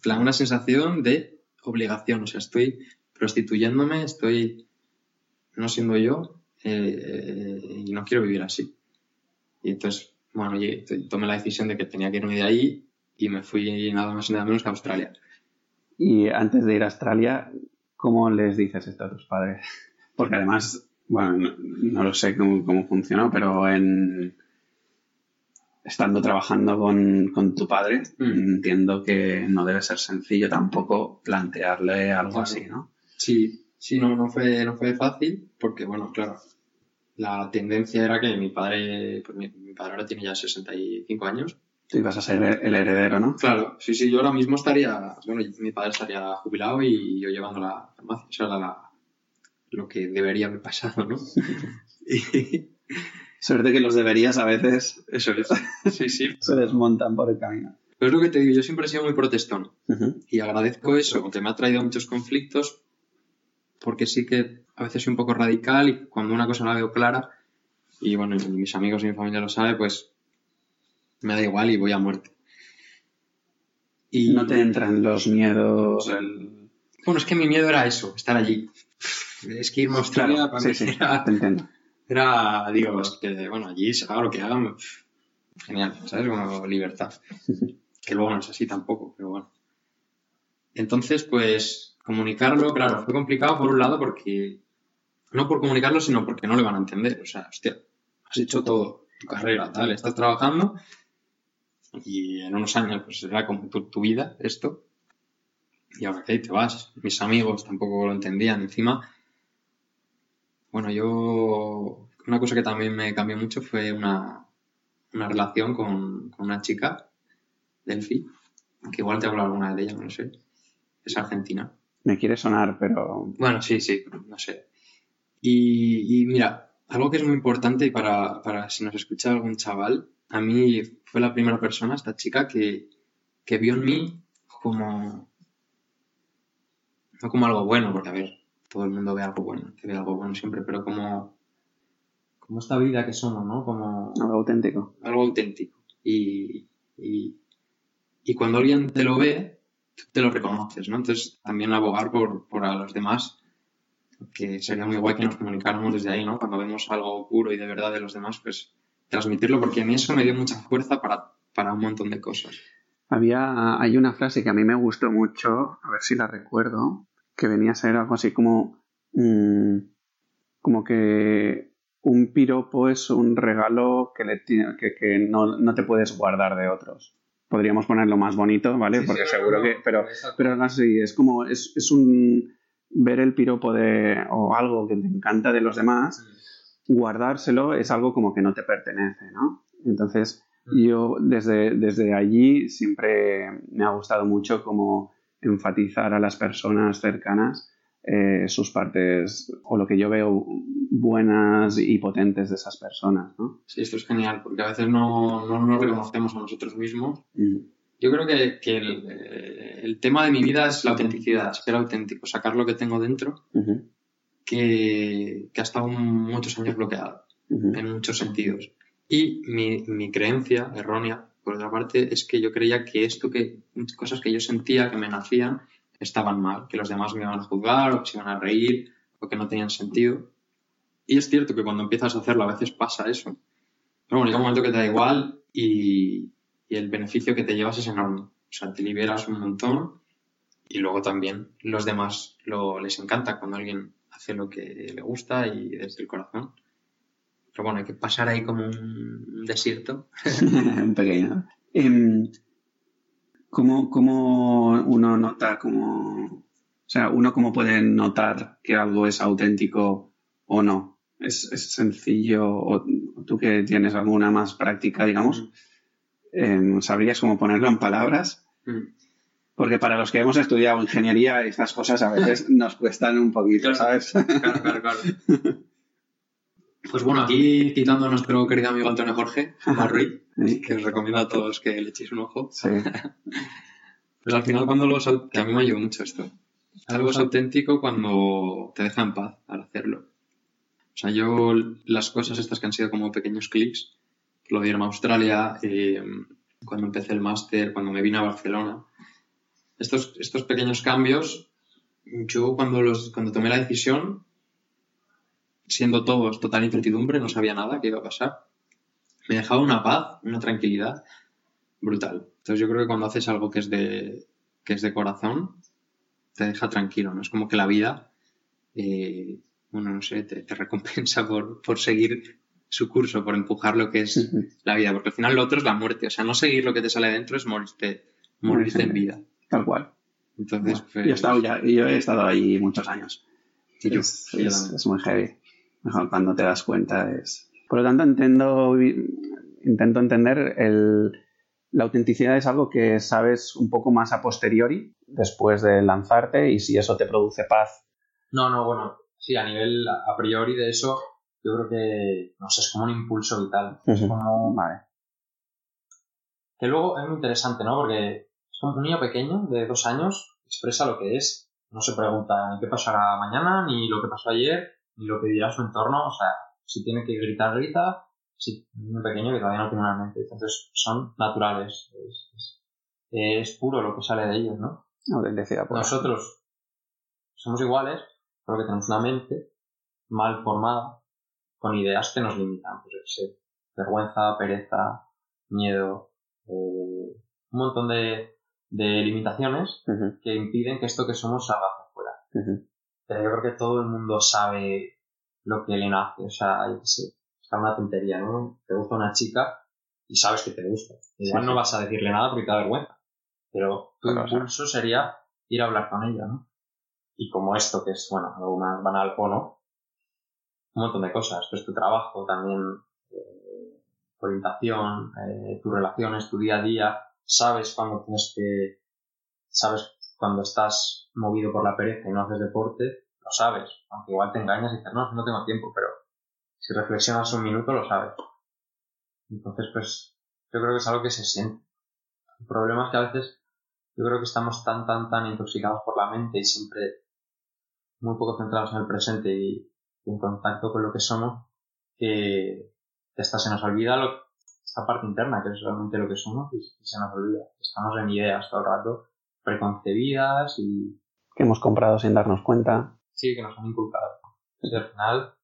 Plan, una sensación de obligación. O sea, estoy prostituyéndome, estoy no siendo yo eh, y no quiero vivir así. Y entonces, bueno, tomé la decisión de que tenía que irme de ahí y me fui nada más y nada menos que a Australia. Y antes de ir a Australia, ¿cómo les dices esto a tus padres? Porque además, bueno, no, no lo sé cómo, cómo funcionó, pero en estando trabajando con, con tu padre, Mm. entiendo que no debe ser sencillo tampoco plantearle algo Claro. así, ¿no? Sí, sí, no, no fue, no fue fácil porque, bueno, claro, la tendencia era que mi padre, pues mi, mi padre ahora tiene ya 65 años. Tú ibas a ser el heredero, ¿no? Claro, sí, sí, yo ahora mismo estaría, bueno, mi padre estaría jubilado y yo llevando la farmacia, eso era la- lo que debería haber pasado, ¿no? Y Suerte que los deberías a veces eso es, sí, sí. se desmontan por el camino. Pero es lo que te digo, yo siempre he sido muy protestón. Y agradezco eso, aunque me ha traído muchos conflictos, porque sí que a veces soy un poco radical y cuando una cosa la veo clara, y bueno, mis amigos y mi familia lo saben, pues me da igual y voy a muerte. Y No te entran los miedos, el... Bueno, es que mi miedo era eso, estar allí. Es que irme a Australia Claro, para sí, mí sí, era, te entiendo. era, digo, es que, bueno, allí se haga lo que hagan, genial, ¿sabes? Como libertad. Que luego no es así tampoco, pero bueno. Entonces, pues, comunicarlo, claro, fue complicado por un lado porque, no por comunicarlo, sino porque no le van a entender. O sea, hostia, has hecho todo, tu carrera, tal, estás trabajando y en unos años, pues, será como tu, tu vida, esto. Y ahora qué, te vas. Mis amigos tampoco lo entendían. Encima, bueno, yo, una cosa que también me cambió mucho fue una, una relación con, con una chica, Delphi, que igual te hablo alguna de ella, no lo sé. Es argentina. Me quiere sonar, pero... Bueno, sí, sí, no sé. Y, y mira, algo que es muy importante para, para si nos escucha algún chaval, a mí fue la primera persona, esta chica, que, que vio en mí como... No como algo bueno, porque a ver, todo el mundo ve algo bueno, que ve algo bueno siempre, pero como, como esta vida que somos, ¿no? Como Algo auténtico. algo auténtico. Y, y, y cuando alguien te lo ve, tú te lo reconoces, ¿no? Entonces también abogar por, por a los demás, que sería muy guay que nos comunicáramos desde ahí, ¿no? Cuando vemos algo puro y de verdad de los demás, pues transmitirlo, porque a mí eso me dio mucha fuerza para, para un montón de cosas. Había, hay una frase que a mí me gustó mucho, a ver si la recuerdo, que venía a ser algo así como, mm, como que un piropo es un regalo que, le tiene- que, que no, no te puedes guardar de otros. Podríamos ponerlo más bonito, ¿vale? Sí, Porque sí, seguro no, que, pero, pero así, es como, es, es un, ver el piropo de, o algo que te encanta de los demás, guardárselo es algo como que no te pertenece, ¿no? Entonces, Mm. yo desde, desde allí siempre me ha gustado mucho como enfatizar a las personas cercanas eh, sus partes o lo que yo veo buenas y potentes de esas personas, ¿no? Sí, esto es genial, porque a veces no, no nos reconocemos a nosotros mismos. Mm. Yo creo que, que el, eh, el tema de mi vida es la autenticidad, ser auténtico, sacar lo que tengo dentro, que, que ha estado muchos años bloqueado. ujú, en muchos sentidos. Y mi, mi creencia errónea, por otra parte, es que yo creía que esto que, cosas que yo sentía que me nacían, estaban mal, que los demás me iban a juzgar o que se iban a reír o que no tenían sentido. Y es cierto que cuando empiezas a hacerlo a veces pasa eso. Pero bueno, llega un momento que te da igual y, y el beneficio que te llevas es enorme. O sea, te liberas un montón y luego también los demás lo, les encanta cuando alguien hace lo que le gusta y desde el corazón. Pero bueno, hay que pasar ahí como un desierto. un pequeño. Em, ¿cómo, cómo uno nota como... O sea, uno cómo puede notar que algo es auténtico o no? ¿Es, es sencillo? ¿O tú que tienes alguna más práctica, digamos? em, ¿Sabrías cómo ponerlo en palabras? Mm. Porque para los que hemos estudiado ingeniería, estas cosas a veces nos cuestan un poquito, Claro. ¿sabes? Claro, claro, claro. Pues bueno, aquí quitando a nuestro querido amigo Antonio Jorge Ruiz, Sí. que os recomiendo a todos que le echéis un ojo. Sí. Pues al final cuando lo que a mí me ayudó mucho esto. Algo es auténtico cuando te deja en paz al hacerlo. O sea, yo las cosas estas que han sido como pequeños clics, lo de irme a Australia, eh, cuando empecé el máster, cuando me vine a Barcelona, estos, estos pequeños cambios, yo cuando, los, cuando tomé la decisión, siendo todos total incertidumbre, no sabía nada que iba a pasar, me dejaba una paz, una tranquilidad brutal. Entonces yo creo que cuando haces algo que es de, que es de corazón, te deja tranquilo, ¿no? Es como que la vida, eh, bueno, no sé, te, te recompensa por, por seguir su curso, por empujar lo que es la vida, porque al final lo otro es la muerte, o sea, no seguir lo que te sale dentro es morirte, morirte en vida. Tal cual. Entonces, pues, Yo he estado, ya, yo he estado ahí muchos años. y yo, es, yo es- también. es muy heavy. Mejor cuando te das cuenta es... Por lo tanto, entiendo, intento entender el, la autenticidad es algo que sabes un poco más a posteriori, después de lanzarte, y si eso te produce paz. No, no, bueno, sí, a nivel a priori de eso, yo creo que, no sé, es como un impulso vital. Es como, Vale. que luego es muy interesante, ¿no? Porque un niño pequeño de dos años expresa lo que es. No se pregunta ni qué pasará mañana, ni lo que pasó ayer, ni lo que dirá su entorno. O sea, si tiene que gritar, grita. Si un niño pequeño que todavía no tiene una mente. Entonces son naturales. Es, es- es puro lo que sale de ellos, ¿no? Autenticidad pura. Nosotros somos iguales, pero que tenemos una mente mal formada, con ideas que nos limitan. Pues vergüenza, pereza, miedo, eh, un montón de, de limitaciones que impiden que esto que somos salga hacia afuera. ujú. Pero yo creo que todo el mundo sabe lo que le nace. O sea, yo qué sé, está una tontería, ¿no? Te gusta una chica y sabes que te gusta. Igual Sí, no sí. vas a decirle nada porque te da vergüenza. Pero tu Claro, o sea. impulso sería ir a hablar con ella, ¿no? Y como esto, que es, bueno, algo más banal o no, un montón de cosas. Pues tu trabajo también, eh, tu orientación, eh, tus relaciones, tu día a día. Sabes cuándo tienes que, sabes cuando estás movido por la pereza y no haces deporte, lo sabes. Aunque igual te engañas y dices, no, no tengo tiempo, pero si reflexionas un minuto lo sabes. Entonces, pues, yo creo que es algo que se siente. El problema es que a veces yo creo que estamos tan, tan, tan intoxicados por la mente y siempre muy poco centrados en el presente y, en contacto con lo que somos, que hasta se nos olvida lo, esta parte interna, que es realmente lo que somos, y, se nos olvida. Estamos en ideas todo el rato preconcebidas y... Que hemos comprado sin darnos cuenta. Sí, que nos han inculcado. Y al final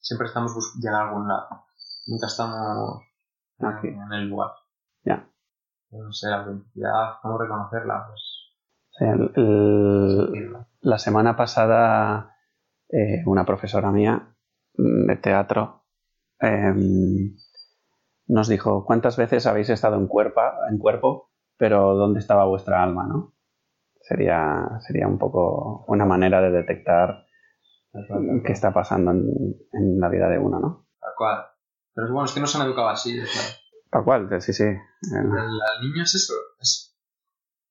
siempre estamos llegando a algún lado. Nunca estamos en el lugar. Ya. No sé, la identidad, ¿cómo reconocerla? Pues... la semana pasada eh, una profesora mía de teatro em, nos dijo, ¿cuántas veces habéis estado en, cuerpo, en cuerpo, pero dónde estaba vuestra alma? ¿no? Sería, sería un poco una manera de detectar qué está pasando en, la vida de uno, ¿no? Tal cual. Pero bueno, es que no se han educado así. Tal cual, sí, sí. El, niño es eso.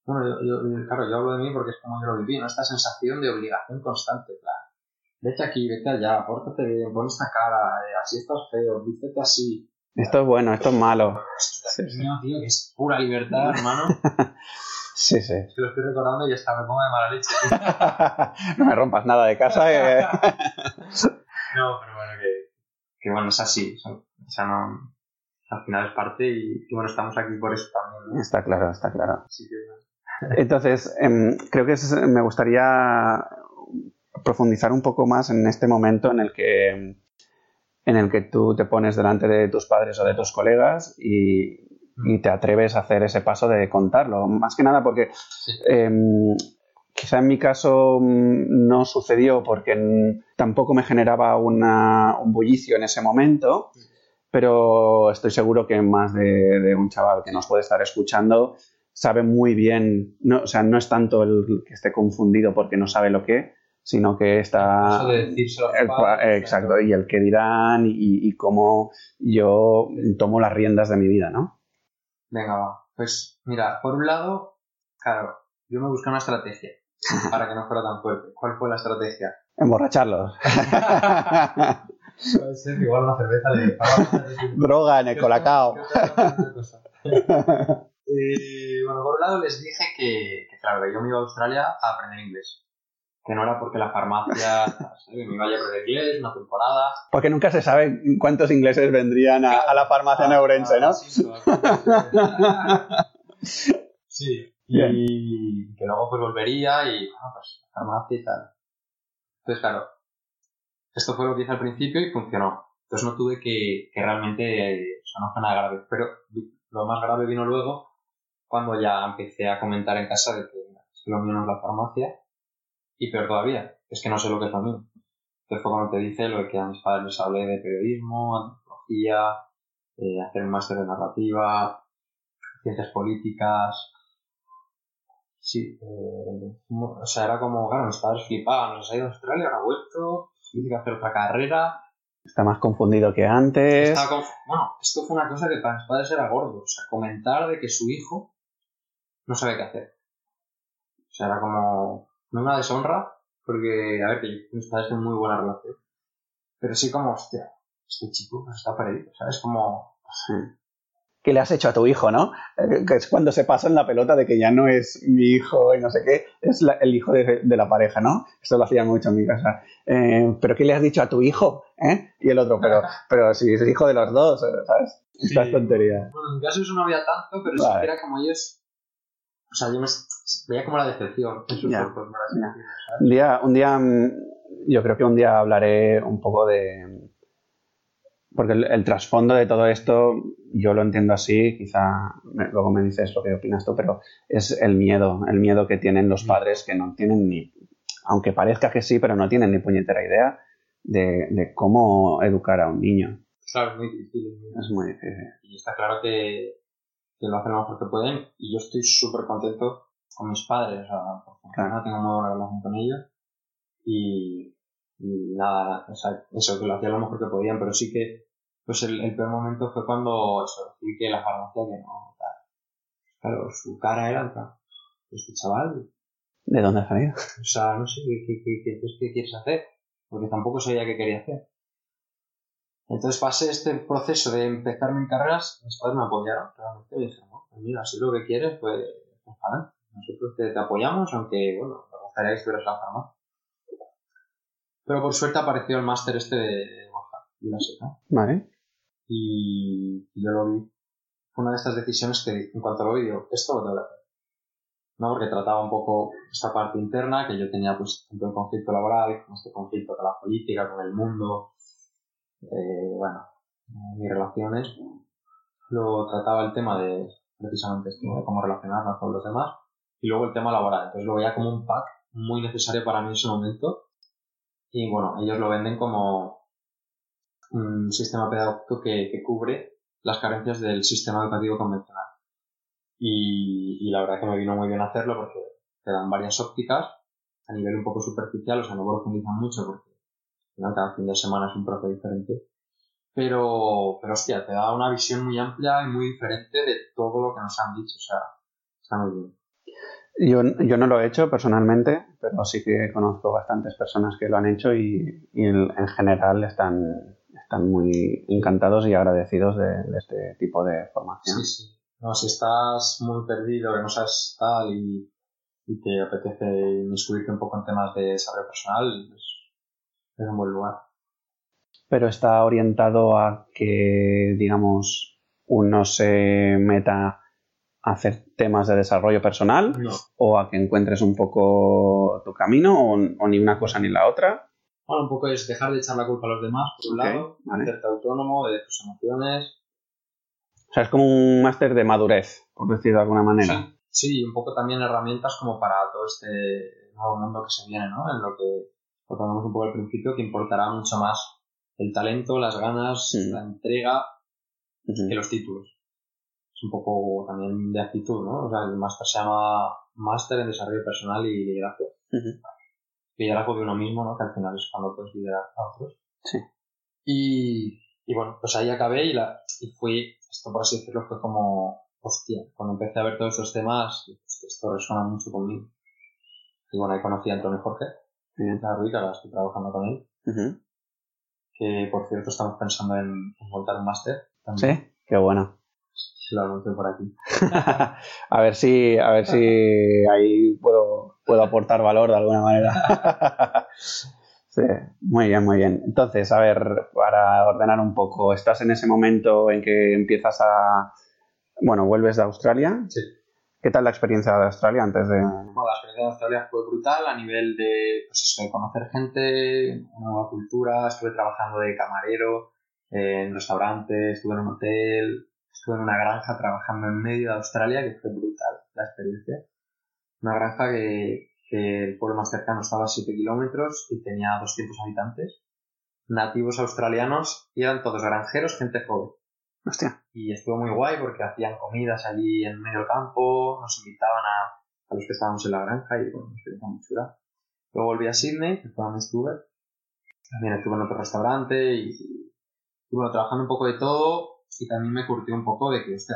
Bueno, yo, claro, yo hablo de mí porque es como yo lo viví, ¿no? Esta sensación de obligación constante, claro. Vete aquí, vete allá, pórtate bien, pon esta cara, eh, así estás feo, vístete así. Esto es bueno, esto es malo. Sí, tío, que es pura libertad, hermano. sí, sí. Es que lo estoy recordando y hasta me pongo de mala leche. no me rompas nada de casa. Eh. no, pero bueno, que, que bueno, es así. O sea, no, al final es parte y, bueno, estamos aquí por eso también. Está claro, está claro. Entonces, em, creo que me gustaría profundizar un poco más en este momento en el que en el que tú te pones delante de tus padres o de tus colegas y, te atreves a hacer ese paso de contarlo. Más que nada porque em, quizá en mi caso mm, no sucedió porque tampoco me generaba un bullicio en ese momento, pero estoy seguro que más de, un chaval que nos puede estar escuchando sabe muy bien, no, o sea, no es tanto el que esté confundido porque no sabe lo que, sino que está... exacto, y el que dirán y, cómo yo tomo las riendas de mi vida, ¿no? Venga, va. Pues mira, por un lado, claro, yo me busqué una estrategia para que no fuera tan fuerte. ¿Cuál fue la estrategia? Emborracharlos. Puede ser igual una cerveza de droga en el colacao. Eh, bueno, por un lado les dije que, que, claro, que yo me iba a Australia a aprender inglés que no era porque la farmacia me iba a aprender inglés una temporada. Porque nunca se sabe cuántos ingleses vendrían a, la farmacia neurense, ¿no? Sí, y que luego pues volvería y, bueno, pues la farmacia y tal. Entonces, claro, esto fue lo que hice al principio y funcionó. Entonces no tuve que, que realmente, o sea, no fue nada grave. Pero lo más grave vino luego cuando ya empecé a comentar en casa de que, lo mío no es la farmacia y peor todavía, es que no sé lo que es lo mío. Entonces fue cuando te dice lo de que a mis padres les hablé de periodismo, antropología, eh, hacer un máster de narrativa, ciencias políticas. Sí, eh, o sea, era como, claro, mis padres flipaban, nos ha ido a Australia, ahora ha vuelto, tiene que hacer otra carrera. Está más confundido que antes. bueno, esto fue una cosa que para mis padres era gordo, o sea, comentar de que su hijo no sabe qué hacer. O sea, era como, no una deshonra, porque, a ver, que mis padres tienen muy buena relación. Pero sí como, hostia, este chico pues está perdido, ¿sabes? Como... Sí. ¿Qué le has hecho a tu hijo, no? Eh, que es cuando se pasa en la pelota de que ya no es mi hijo y no sé qué, es el hijo de, la pareja, ¿no? Esto lo hacía mucho en mi casa. Eh, ¿Pero qué le has dicho a tu hijo? ¿Eh? Y el otro, pero, pero si es hijo de los dos, ¿sabes? Estas tonterías. Bueno, en mi caso eso no había tanto, pero sí que era como ellos o sea, yo me veía como la decepción. Un día, un día, mm, yo creo que un día hablaré un poco de... Porque el, trasfondo de todo esto, yo lo entiendo así, quizá luego me dices lo que opinas tú, pero es el miedo, el miedo que tienen los mm. padres que no tienen ni, aunque parezca que sí, pero no tienen ni puñetera idea de, de cómo educar a un niño. Claro, es muy difícil. Es muy difícil. Y está claro que que lo hacen lo mejor que pueden y yo estoy súper contento con mis padres, o sea, porque claro. tengo muy buena relación con ellos y, y nada, o sea, eso, que lo hacían lo mejor que podían, pero sí que pues el, el peor momento fue cuando eso, decir que la farmacia que no, claro, su cara era otra. este chaval, ¿De dónde ha salido? o sea, no sé, ¿qué, qué, qué, qué- ¿qué quieres hacer? Porque tampoco sabía qué quería hacer. Entonces pasé este proceso de empezar mis carreras, mis padres me apoyaron, realmente, y dijeron, no, pues mira, si es lo que quieres, pues, pues para. Nosotros te, te apoyamos, aunque, bueno, me gustaría que estuvieras la farmacia. Pero por suerte apareció el máster este de, de Borja, de la SECA, Vale. y, y yo lo vi. Fue una de estas decisiones que en cuanto lo vi digo, esto lo tengo que hacer. ¿No? Porque trataba un poco esta parte interna, que yo tenía pues tanto el conflicto laboral, como este conflicto con la política, con el mundo, eh, bueno, mis relaciones. Luego trataba el tema de precisamente esto, de cómo relacionarnos con los demás, y luego el tema laboral. Entonces lo veía como un pack muy necesario para mí en ese momento. Y bueno, ellos lo venden como un sistema pedagógico que, que cubre las carencias del sistema educativo convencional. Y, y la verdad que me vino muy bien hacerlo porque te dan varias ópticas a nivel un poco superficial, o sea, no profundizan mucho porque final cada fin de semana es un profe diferente. Pero, pero hostia, te da una visión muy amplia y muy diferente de todo lo que nos han dicho, o sea, está muy bien. Yo, yo no lo he hecho personalmente, pero sí que conozco bastantes personas que lo han hecho y, y en en general están, están muy encantados y agradecidos de, de este tipo de formación. Sí, sí. No, si estás muy perdido, que no sabes tal y, y te apetece inmiscuirte un poco en temas de desarrollo personal, es, es un buen lugar. Pero está orientado a que, digamos, uno se meta a hacer temas de desarrollo personal No. o a que encuentres un poco tu camino o, o ni una cosa ni la otra. Bueno, un poco es dejar de echar la culpa a los demás, por un lado, vale. hacerte autónomo de tus emociones. O sea, es como un máster de madurez, por decirlo de alguna manera. Sí, sí, y un poco también herramientas como para todo este nuevo mundo que se viene, ¿no? En lo que lo que hablamos un poco al principio, que importará mucho más el talento, las ganas, la entrega que los títulos. Es un poco también de actitud, ¿no? O sea, el máster se llama Máster en Desarrollo Personal y Liderazgo. Ujú. Liderazgo de uno mismo, ¿no? Que al final es cuando puedes liderar a otros. Sí. Y, y bueno, pues ahí acabé y, la, y fui, esto por así decirlo, fue como, hostia, cuando empecé a ver todos estos temas, "Hostia, esto resuena mucho conmigo. Y bueno, ahí conocí a Antonio Jorge, Bien. la Ruiz, ahora estoy trabajando con él, que por cierto estamos pensando en, en montar un máster. también. Sí, qué bueno. Lo anuncio por aquí. a ver si, a ver si ahí puedo, puedo aportar valor de alguna manera. sí, muy bien, muy bien. Entonces, a ver, para ordenar un poco, estás en ese momento en que empiezas a, bueno, vuelves de Australia. Sí. ¿Qué tal la experiencia de Australia antes de? Bueno, la experiencia de Australia fue brutal a nivel de, pues eso, de conocer gente, una nueva cultura. Estuve trabajando de camarero eh, en restaurantes, estuve en un hotel, estuve en una granja trabajando en medio de Australia, que fue brutal la experiencia. Una granja que, que el pueblo más cercano estaba a 7 kilómetros y tenía 200 habitantes, nativos australianos y eran todos granjeros, gente joven Hostia. y estuvo muy guay porque hacían comidas allí en medio del campo, nos invitaban a, a los que estábamos en la granja y bueno, una experiencia muy chula. Luego volví a Sydney, que fue donde estuve. También estuve en otro restaurante y, y bueno, trabajando un poco de todo y también me curtió un poco de que hostia,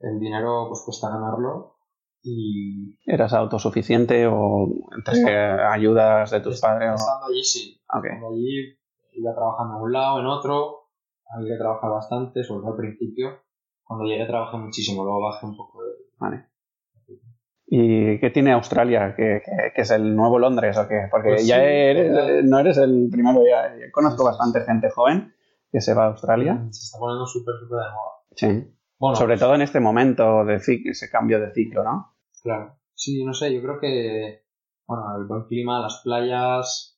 el, el dinero pues cuesta ganarlo y ¿Eras autosuficiente o entre ayudas de tus padres? o- estando allí sí, Ok. Estando allí iba trabajando en un lado, en otro, había que trabajar bastante, sobre todo al principio. Cuando llegué trabajé muchísimo, luego bajé un poco de... Vale. ¿Y qué tiene Australia? ¿Que, que- que es el nuevo Londres o qué? Porque Pues ya sí, eres- total. no eres el primero, ya conozco bastante gente joven que se va a Australia. Se está poniendo súper, súper de moda. Sí. Bueno, Sobre todo en este momento de cic- ese cambio de ciclo, ¿no? claro. Sí, no sé, yo creo que, bueno, el buen clima, las playas,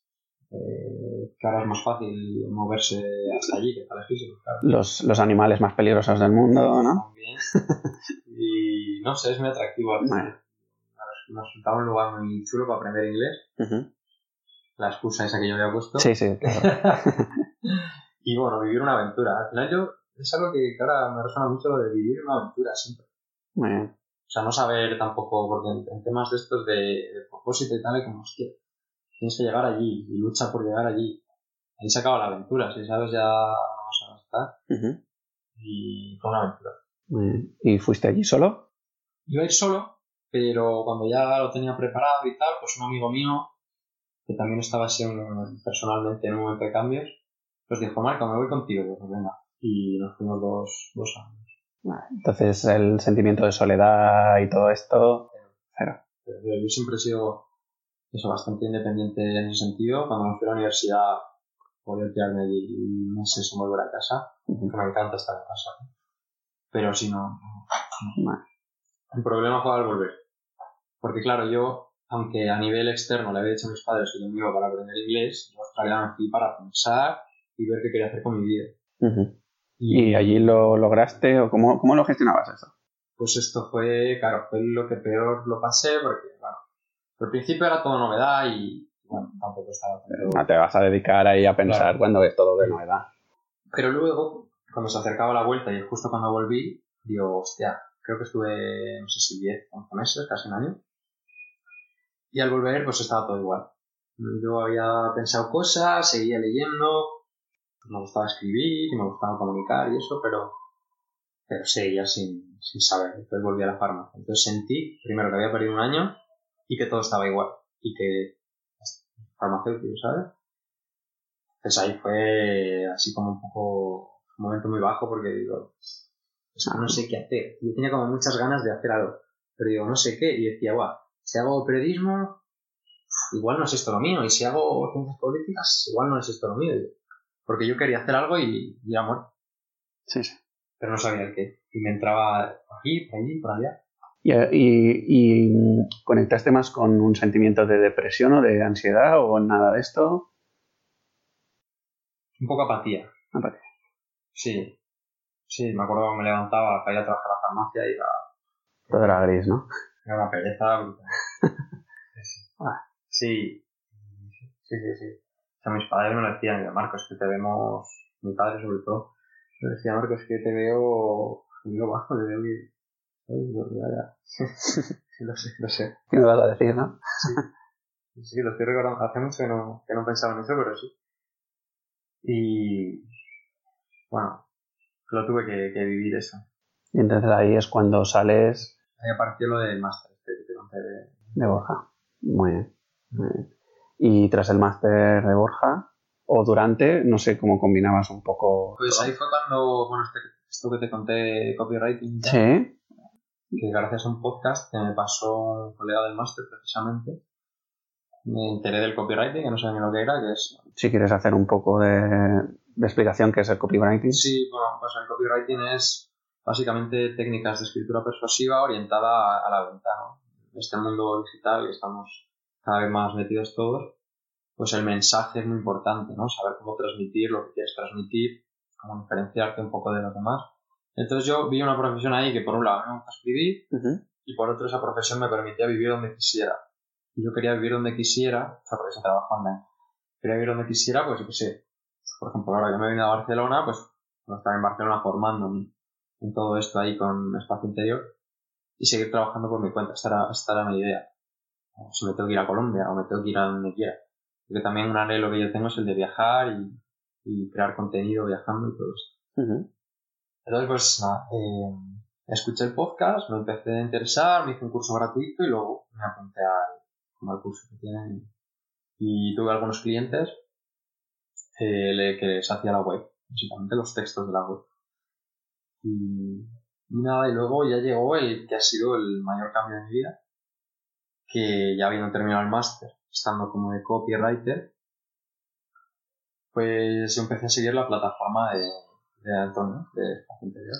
eh, que ahora es más fácil moverse hasta allí, que está lejísimo, claro. Los, los animales más peligrosos del mundo, ¿no? También. y no sé, es muy atractivo. al final. Vale. Nos resultaba un lugar muy chulo para aprender inglés. La excusa esa que yo había puesto. Sí, sí, claro. y bueno, vivir una aventura. Al final yo, es algo que, que ahora me resuena mucho de vivir una aventura siempre. Muy bien. O sea, no saber tampoco, porque en, en temas de estos de, de propósito y tal, es como, hostia, tienes que llegar allí y lucha por llegar allí. Ahí se acaba la aventura, si sabes ya vamos a estar. Ujú. Y fue una aventura. ¿Y fuiste allí solo? Iba a ir solo, Pero cuando ya lo tenía preparado y tal, pues un amigo mío, que también estaba así personalmente en un momento de cambios, pues dijo, Marco, me voy contigo. Pues venga. Y nos fuimos dos, dos años. Entonces el sentimiento de soledad y todo esto, cero. Yo siempre he sido eso, bastante independiente en ese sentido. Cuando me fui a la universidad podía tirarme allí y no sé si volver a casa, que me encanta estar en casa. Pero si no, el problema fue al volver. Porque claro, yo, aunque a nivel externo le había dicho a mis padres que yo me iba para aprender inglés, yo a Australia me fui para pensar y ver qué quería hacer con mi vida. y, allí lo lograste o cómo, cómo lo gestionabas eso? Pues esto fue, claro, fue lo que peor lo pasé porque, bueno, al principio era todo novedad y, bueno, tampoco estaba te vas a dedicar ahí a pensar cuando ves todo de novedad. Pero luego, cuando se acercaba la vuelta y justo cuando volví, digo, hostia, creo que estuve, no sé si 10, 11 meses, casi un año. Y al volver, pues estaba todo igual. Yo había pensado cosas, seguía leyendo, me gustaba escribir, me gustaba comunicar y eso, pero, pero seguía sin, sin saber. Después volví a la farmacia. Entonces sentí, primero, que había perdido un año y que todo estaba igual. Y que farmacéutico, ¿sabes? Entonces ahí fue así como un poco, un momento muy bajo porque digo, no sé qué hacer. Yo tenía como muchas ganas de hacer algo, pero digo, no sé qué. Y decía, guau, si hago periodismo, igual no es esto lo mío. Y si hago ciencias políticas, igual no es esto lo mío. Porque yo quería hacer algo y, y muerto. Sí, sí. Pero no sabía el qué. Y me entraba aquí, por allí, por allá. ¿Y, conectaste más con un sentimiento de depresión o de ansiedad o nada de esto? Un poco apatía. Apatía. Sí. Sí, me acuerdo que me levantaba para ir a trabajar a la farmacia y iba... Todo era gris, ¿no? Era una pereza. sí. Sí, sí, sí. O sea, mis padres me lo decían, Marcos, que te vemos, mi padre sobre todo, me decía, Marcos, que te veo, te veo bajo, te veo sí, lo sé, lo sé. ¿Qué me vas a decir, no? Sí. sí, lo estoy recordando. Hace mucho que no, que no pensaba en eso, pero sí. Y bueno, lo tuve que, que vivir eso. Y entonces ahí es cuando sales. Ahí apareció lo del máster este que te conté de... de Borja. Muy bien, muy bien. Y tras el máster de Borja, o durante, no sé cómo combinabas un poco. Pues ahí fue cuando, bueno, este, esto que te conté, copywriting. Sí que gracias a un podcast que me pasó un colega del máster precisamente, me enteré del copywriting, que no sabía ni lo que era, que es... Si quieres hacer un poco de, explicación qué es el copywriting. Sí, bueno, pues el copywriting es básicamente técnicas de escritura persuasiva orientada a, la venta, ¿no? En este mundo digital que estamos cada vez más metidos todos, pues el mensaje es muy importante, ¿no? Saber cómo transmitir lo que quieres transmitir, cómo diferenciarte un poco de los demás. Entonces yo vi una profesión ahí que por un lado me gusta escribir y por otro esa profesión me permitía vivir donde quisiera. Y yo quería vivir donde quisiera, o sea, porque se trabaja online. Quería vivir donde quisiera, pues yo qué sé. Por ejemplo, ahora que me he venido a Barcelona, pues no estar en Barcelona formándome en todo esto ahí con espacio interior y seguir trabajando por mi cuenta. Esta era, esta era mi idea. O si me tengo que ir a Colombia o me tengo que ir a donde quiera. Porque también un anhelo que yo tengo es el de viajar y, y crear contenido viajando y todo esto. Entonces, pues nada, eh, escuché el podcast, me empecé a interesar, me hice un curso gratuito y luego me apunté al, al curso que tienen. Y tuve algunos clientes eh, que les hacía la web, básicamente los textos de la web. Y, nada, y luego ya llegó el que ha sido el mayor cambio de mi vida, que ya habiendo terminado el máster, estando como de copywriter, pues empecé a seguir la plataforma de, de Antonio, de Espacio Interior.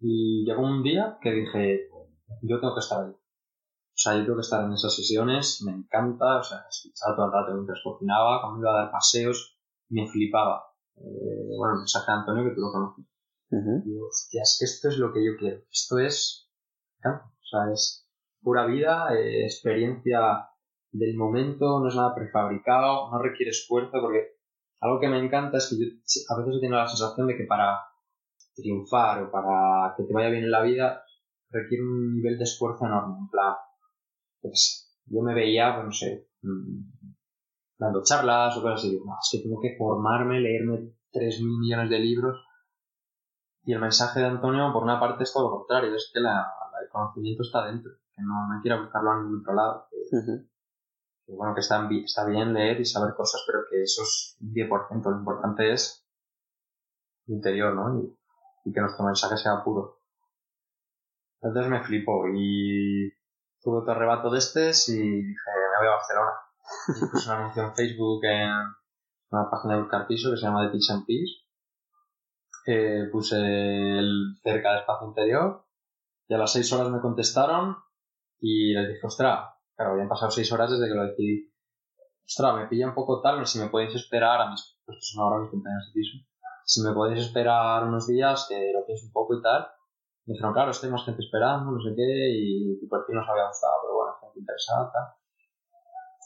Y llegó un día que dije, yo tengo que estar ahí. O sea, yo tengo que estar en esas sesiones, me encanta, o sea, escuchaba todo el rato mientras cocinaba, cuando iba a dar paseos, me flipaba. Eh, bueno, mensaje de Antonio que tú lo conoces. Y digo, hostia, es que esto es lo que yo quiero. Esto es, o sea, es pura vida, eh, experiencia del momento, no es nada prefabricado, no requiere esfuerzo porque algo que me encanta es que yo a veces he tenido la sensación de que para triunfar o para que te vaya bien en la vida requiere un nivel de esfuerzo enorme. En plan, pues, yo me veía, pues no sé, mm, dando charlas o cosas así. No, es que tengo que formarme, leerme 3.000 millones de libros. Y el mensaje de Antonio, por una parte, es todo lo contrario, es que la, el conocimiento está dentro. que no, no quiero buscarlo en ningún otro lado. Que, bueno, que está, bien leer y saber cosas, pero que eso es un 10%. Lo importante es el interior, ¿no? Y, que nuestro mensaje sea puro. Entonces me flipo y tuve otro arrebato de estos y dije, me voy a Barcelona. Y puse un anuncio en Facebook en una página de buscar piso que se llama The Pitch and Peace. Eh, puse el cerca del espacio interior y a las seis horas me contestaron y les dije, ostras, claro, habían pasado seis horas desde que lo decidí. Ostras, me pilla un poco tal, si me podéis esperar a mis, pues son ahora mis compañeros de piso. Si me podéis esperar unos días, que lo pienso un poco y tal. Me dijeron, claro, es que hay más gente esperando, no sé qué, y tu perfil nos había gustado, pero bueno, gente interesada, tal.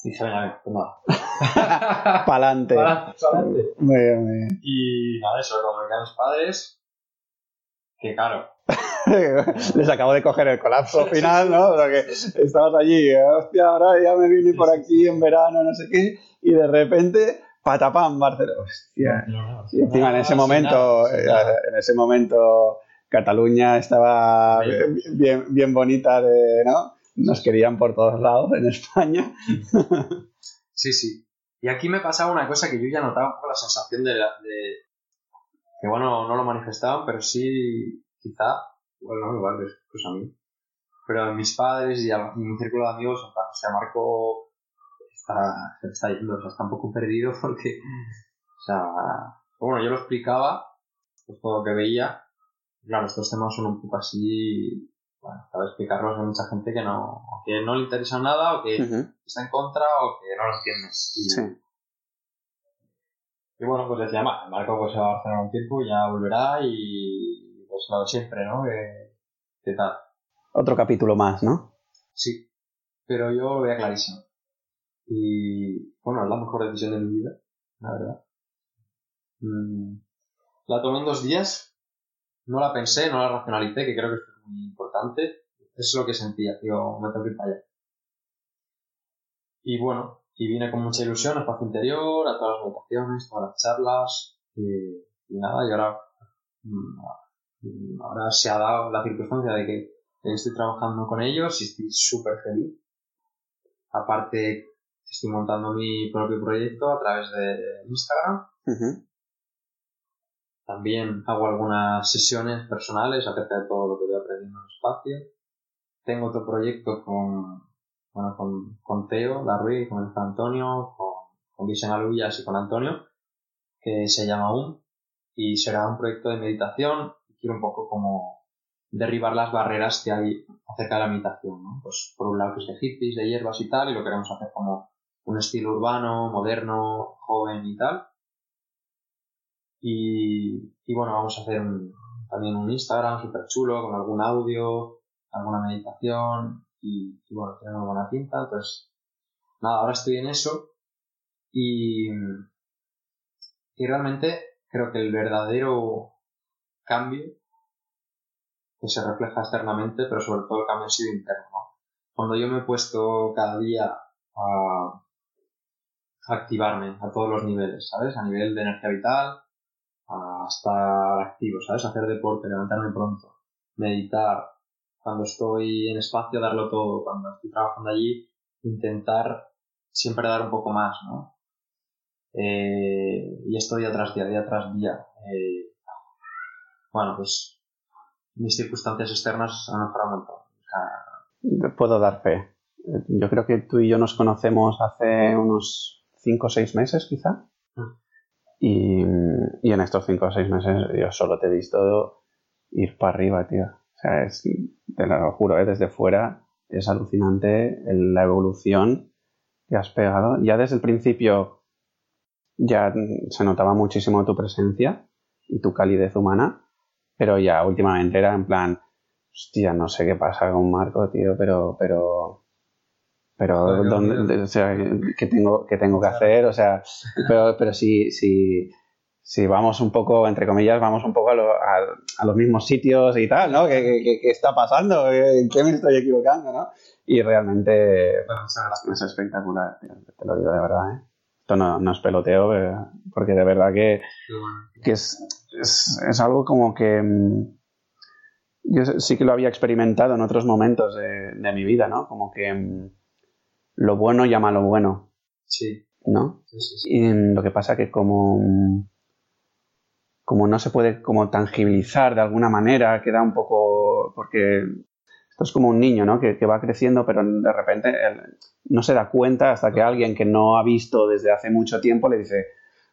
Y dije, venga, pues nada. Pa'lante. Pa'lante. Muy bien, muy bien. Y nada, eso, lo comuniqué a mis padres, que claro, Les acabo de coger el colapso final, ¿no? O sea que estabas allí, hostia, ahora ya me vine por aquí en verano, no sé qué, y de repente, patapam, Barcelona. Hostia. Y encima en ese momento, eh, en ese momento, Cataluña estaba bien, bien bonita, de, ¿no? Nos querían por todos lados en España. Sí, sí. Y aquí me pasaba una cosa que yo ya notaba un poco la sensación de, de que bueno, no lo manifestaban, pero sí, quizá, bueno, igual es pues a mí. Pero mis padres y a mi círculo de amigos, o sea, Marco está, está yendo, o sea, está un poco perdido porque, o sea, bueno, yo lo explicaba, pues todo lo que veía. Claro, estos temas son un poco así, bueno, para explicarlos a mucha gente que no, o que no le interesa nada, o que está en contra, o que no lo entiende. Y, Sí. Y bueno, pues decía, "Ma, Marco pues se va a Barcelona un tiempo, ya volverá y pues lo siempre, ¿no? Que, que tal. Otro capítulo más, ¿no? Sí, pero yo lo veía clarísimo. Y bueno, es la mejor decisión de mi vida, la verdad. Mm, La tomé en dos días, no la pensé, no la racionalicé, que creo que es muy importante. Es lo que sentía, digo, me tengo que ir para allá. Y bueno, y vine con mucha ilusión al espacio interior, a todas las meditaciones, todas las charlas, y, y nada, y ahora, mm, ahora se ha dado la circunstancia de que estoy trabajando con ellos y estoy súper feliz. Aparte, estoy montando mi propio proyecto a través de Instagram. También hago algunas sesiones personales acerca de todo lo que voy aprendiendo en el espacio. Tengo otro proyecto con, bueno, con, con Teo, Larry, con el Fran Antonio, con, con Vicen Aluyas y con Antonio, que se llama UM. Y será un proyecto de meditación. Quiero un poco como derribar las barreras que hay acerca de la meditación, ¿no? Pues por un lado que es de hippies, de hierbas y tal, y lo queremos hacer como un estilo urbano, moderno, joven y tal. Y, y bueno, vamos a hacer un- también un Instagram súper chulo con algún audio, alguna meditación y, bueno, tiene una buena pinta. Entonces, nada, ahora estoy en eso y, y realmente creo que el verdadero cambio que se refleja externamente, pero sobre todo el cambio ha sido interno. ¿no? Cuando yo me he puesto cada día a activarme a todos los niveles, ¿sabes? A nivel de energía vital, a estar activo, ¿sabes? Hacer deporte, levantarme pronto, meditar, cuando estoy en espacio darlo todo, cuando estoy trabajando allí intentar siempre dar un poco más, ¿no? Eh, y esto día tras día, día tras día. Eh, bueno, pues mis circunstancias externas han mejorado un montón. O sea, Puedo dar fe. Yo creo que tú y yo nos conocemos hace unos 5 o 6 meses, quizá. Mm. Y, y en estos 5 o 6 meses yo solo te he visto ir para arriba, tío. O sea, es, te lo juro, ¿eh? desde fuera es alucinante la evolución que has pegado. Ya desde el principio ya se notaba muchísimo tu presencia y tu calidez humana, pero ya últimamente era en plan, hostia, no sé qué pasa con Marco, tío, pero, pero, pero, ¿dónde- o sea, ¿qué tengo, qué tengo que hacer? O sea, pero, pero si, si, si vamos un poco, entre comillas, vamos un poco a, lo- a- a los mismos sitios y tal, ¿no? ¿Qué, qué- qué- está pasando? ¿En qué me estoy equivocando, no? Y realmente es espectacular, te lo digo de verdad, ¿eh? Esto no, no es peloteo, eh, porque de verdad que, que es, es, es algo como que mm, yo sí que lo había experimentado en otros momentos de, mi vida, ¿no? Como que mm, lo bueno llama a lo bueno. Sí. ¿No? Y lo que pasa que como, mm, como no se puede como tangibilizar de alguna manera, queda un poco... porque esto es como un niño, ¿no? Que, va creciendo, pero de repente no se da cuenta hasta que alguien que no ha visto desde hace mucho tiempo le dice,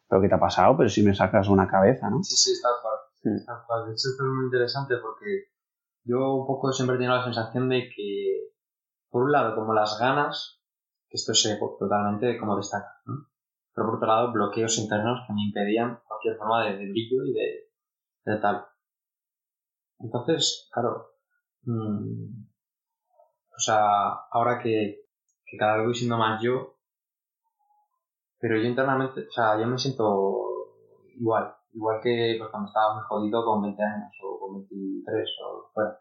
¿pero qué te ha pasado? Pero si me sacas una cabeza, ¿no? Sí, sí, está cual. De hecho, esto es muy interesante porque yo un poco siempre he tenido la sensación de que, por un lado, como las ganas, que esto se totalmente como destaca, ¿no? Pero por otro lado, bloqueos internos que me impedían cualquier forma de, brillo y de, de, tal. Entonces, claro, mmm, o sea, ahora que, que cada vez voy siendo más yo, pero yo internamente, o sea, yo me siento igual, igual que pues, cuando estaba muy jodido con 20 años o con 23 o fuera.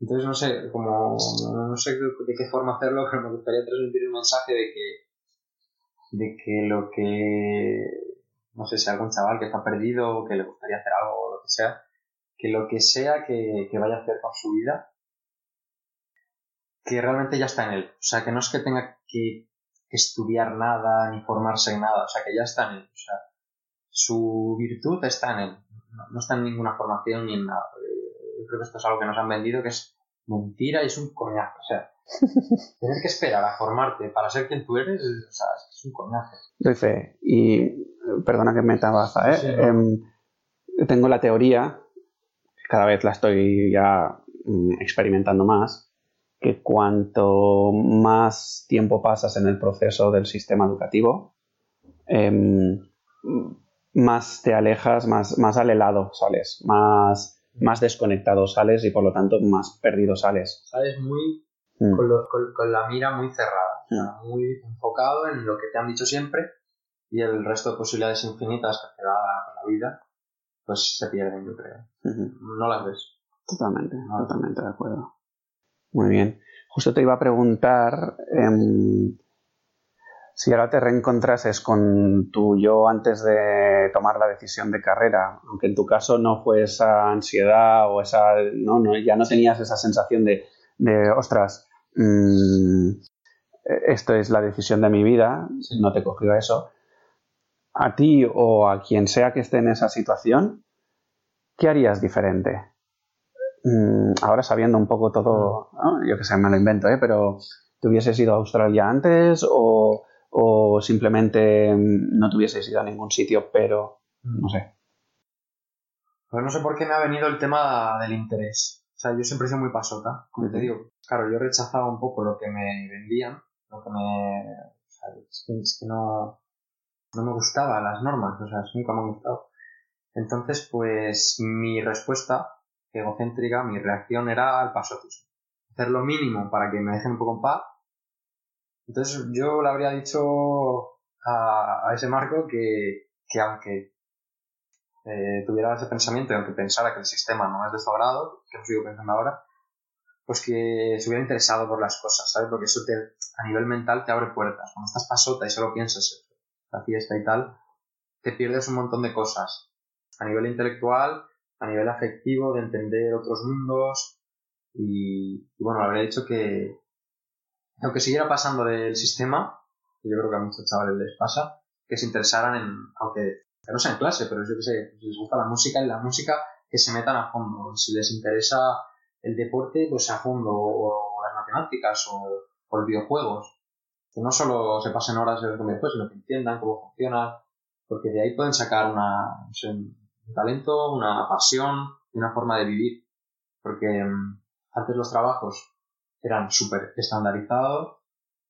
Entonces no sé, como no sé de qué forma hacerlo, pero me gustaría transmitir un mensaje de que de que lo que no sé si algún chaval que está perdido o que le gustaría hacer algo o lo que sea, que lo que sea que, que vaya a hacer con su vida, que realmente ya está en él. O sea, que no es que tenga que estudiar nada ni formarse en nada, o sea, que ya está en él. O sea, su virtud está en él, no, está en ninguna formación ni en nada. Yo creo que esto es algo que nos han vendido que es mentira y es un coñazo. O sea, tener que esperar a formarte para ser quien tú eres, o sea, es un coñazo. Fe. Y perdona que me tabaza, ¿eh? Em, tengo la teoría, cada vez la estoy ya mm, experimentando más, que cuanto más tiempo pasas en el proceso del sistema educativo, em, más te alejas, más, más al helado sales, más, más desconectado sales y por lo tanto más perdido sales. Sales muy mm. con, la mira muy cerrada, mm. muy enfocado en lo que te han dicho siempre y el resto de posibilidades infinitas que te da la vida, pues se pierden, yo creo. No las ves. Totalmente, totalmente de acuerdo. Muy bien. Justo te iba a preguntar em, si ahora te reencontrases con tu yo antes de tomar la decisión de carrera, aunque en tu caso no fue esa ansiedad o esa, no, no ya no tenías esa sensación de, de ostras, mm, esto es la decisión de mi vida, no te cogió eso. A ti o a quien sea que esté en esa situación, ¿qué harías diferente? Mm, ahora sabiendo un poco todo, yo que sé, me lo invento, ¿eh? pero ¿te hubieses ido a Australia antes o o simplemente no te hubieses ido a ningún sitio, pero no sé. Pues no sé por qué me ha venido el tema del interés. O sea, yo siempre he sido muy pasota, como te digo. Claro, yo rechazaba un poco lo que me vendían, lo que me... O sea, es que, no, no me gustaban las normas, o sea, nunca me han gustado. Entonces, pues mi respuesta egocéntrica, mi reacción era al pasotismo. Hacer lo mínimo para que me dejen un poco en paz entonces yo le habría dicho a, ese Marco que, que aunque eh, tuviera ese pensamiento y aunque pensara que el sistema no es de su agrado, que lo sigo pensando ahora, pues que se hubiera interesado por las cosas, ¿sabes? Porque eso te, a nivel mental te abre puertas. Cuando estás pasota y solo piensas en la fiesta y tal, te pierdes un montón de cosas. A nivel intelectual, a nivel afectivo, de entender otros mundos. Y, bueno, habría dicho que, aunque siguiera pasando del sistema, que yo creo que a muchos chavales les pasa, que se interesaran en, aunque no sea en clase, pero yo que sé, si les gusta la música, y la música que se metan a fondo. Si les interesa el deporte, pues a fondo, o, las matemáticas, o, los videojuegos. Que no solo se pasen horas en el después, sino que entiendan cómo funciona, porque de ahí pueden sacar una, un talento, una pasión, una forma de vivir. Porque mm, antes los trabajos eran súper estandarizados,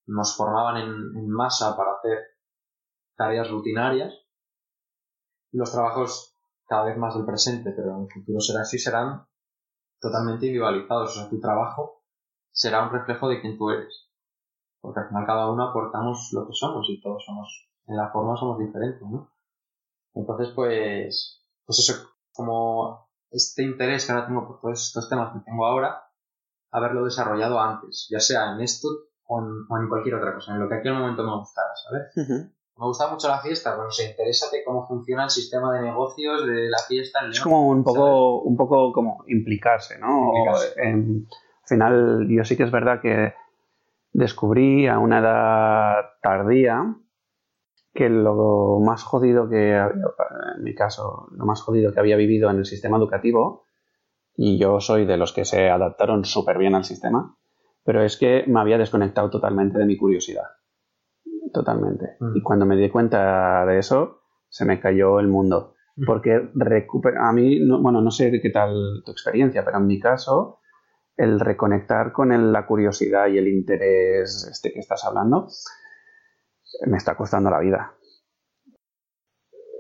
nos formaban en, masa para hacer tareas rutinarias. Los trabajos cada vez más del presente, pero en el futuro será así, serán totalmente individualizados. O sea, tu trabajo será un reflejo de quién tú eres. Porque al final cada uno aportamos lo que somos y todos somos, en la forma somos diferentes, ¿no? Entonces, pues, pues eso, como este interés que ahora tengo por todos estos temas que tengo ahora, haberlo desarrollado antes, ya sea en esto o en, cualquier otra cosa, en lo que en aquel momento me gustara, ¿sabes? me gusta mucho la fiesta, pero no sé, interésate cómo funciona el sistema de negocios de la fiesta en Es como un ¿sabes? poco, un poco como implicarse, ¿no? Implicarse. En- al final, yo sí que es verdad que descubrí a una edad tardía que lo más jodido que había, en mi caso, lo más jodido que había vivido en el sistema educativo, y yo soy de los que se adaptaron súper bien al sistema, pero es que me había desconectado totalmente de mi curiosidad. Totalmente. Mm. Y cuando me di cuenta de eso, se me cayó el mundo. Mm. Porque recupera, a mí, no- bueno, no sé qué tal tu experiencia, pero en mi caso, el reconectar con el- la curiosidad y el interés este que estás hablando, me está costando la vida.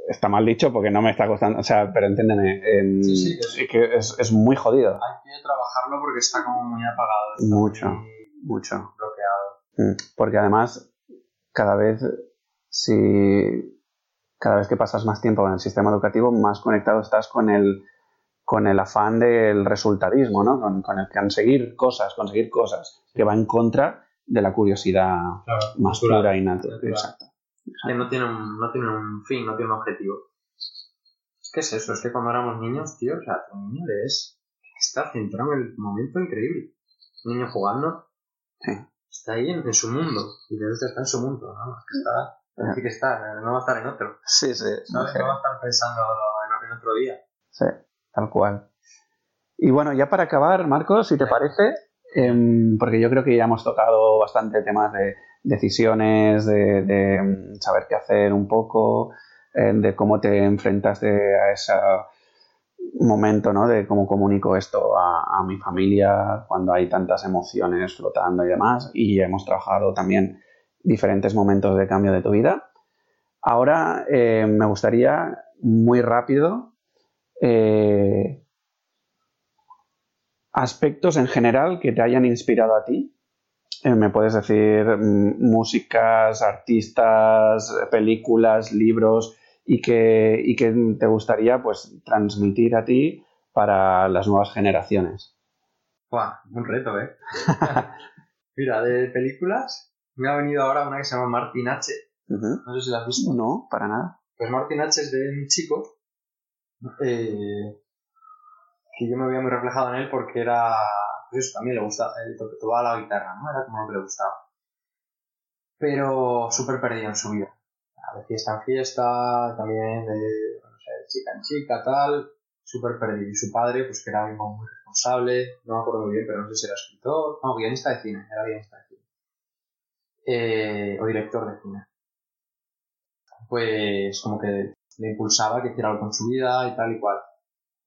Está mal dicho porque no me está costando, o sea, pero entiéndeme, em, Sí, sí, es- que es, es muy jodido. Hay que trabajarlo porque está como muy apagado. Mucho. muy Mucho. bloqueado. Mm, Porque además, cada vez, si cada vez que pasas más tiempo en el sistema educativo, más conectado estás con el, con el afán del resultadismo, ¿no? Con, con el conseguir cosas, conseguir cosas, que va en contra de la curiosidad Claro, más natural, pura y natural. Exacto. Que no tiene, un, no tiene un fin, no tiene un objetivo. Es que es eso, es que cuando éramos niños, tío, o sea, un niño es está centrado en el momento increíble. Un niño jugando, Sí. está ahí en, en su mundo, y de que está en su mundo, ¿no? Es que está, parece que está, no va a estar en otro, Sí, sí. ¿sabes? No va a estar pensando en, en otro día. Sí, tal cual. Y bueno, ya para acabar, Marcos, si te parece, em, porque yo creo que ya hemos tocado bastante temas de decisiones, de, de, em, saber qué hacer un poco, em, de cómo te enfrentaste a ese momento, ¿no? De cómo comunico esto a, a mi familia cuando hay tantas emociones flotando y demás. Y hemos trabajado también diferentes momentos de cambio de tu vida. Ahora eh, me gustaría muy rápido eh, aspectos en general que te hayan inspirado a ti. Eh, me puedes decir mm, músicas, artistas, películas, libros y que, y que te gustaría pues transmitir a ti para las nuevas generaciones. Buah, un reto, ¿eh? Mira, de películas, me ha venido ahora una que se llama Martin H. No sé si la has visto. No, para nada. Pues Martin H es de un chico eh, que yo me veía muy reflejado en él porque era, pues eso, también le gusta, él to- tocaba la guitarra, ¿no? Era como lo que le gustaba. Pero súper perdido en su vida. De fiesta en fiesta, también de, no sé, chica en chica, tal, súper perdido. Y su padre, pues que era como muy responsable, no me acuerdo muy bien, pero no sé si era escritor, no, guionista de cine, era guionista de cine. Eh, o director de cine pues como que le impulsaba que hiciera algo con su vida y tal y cual.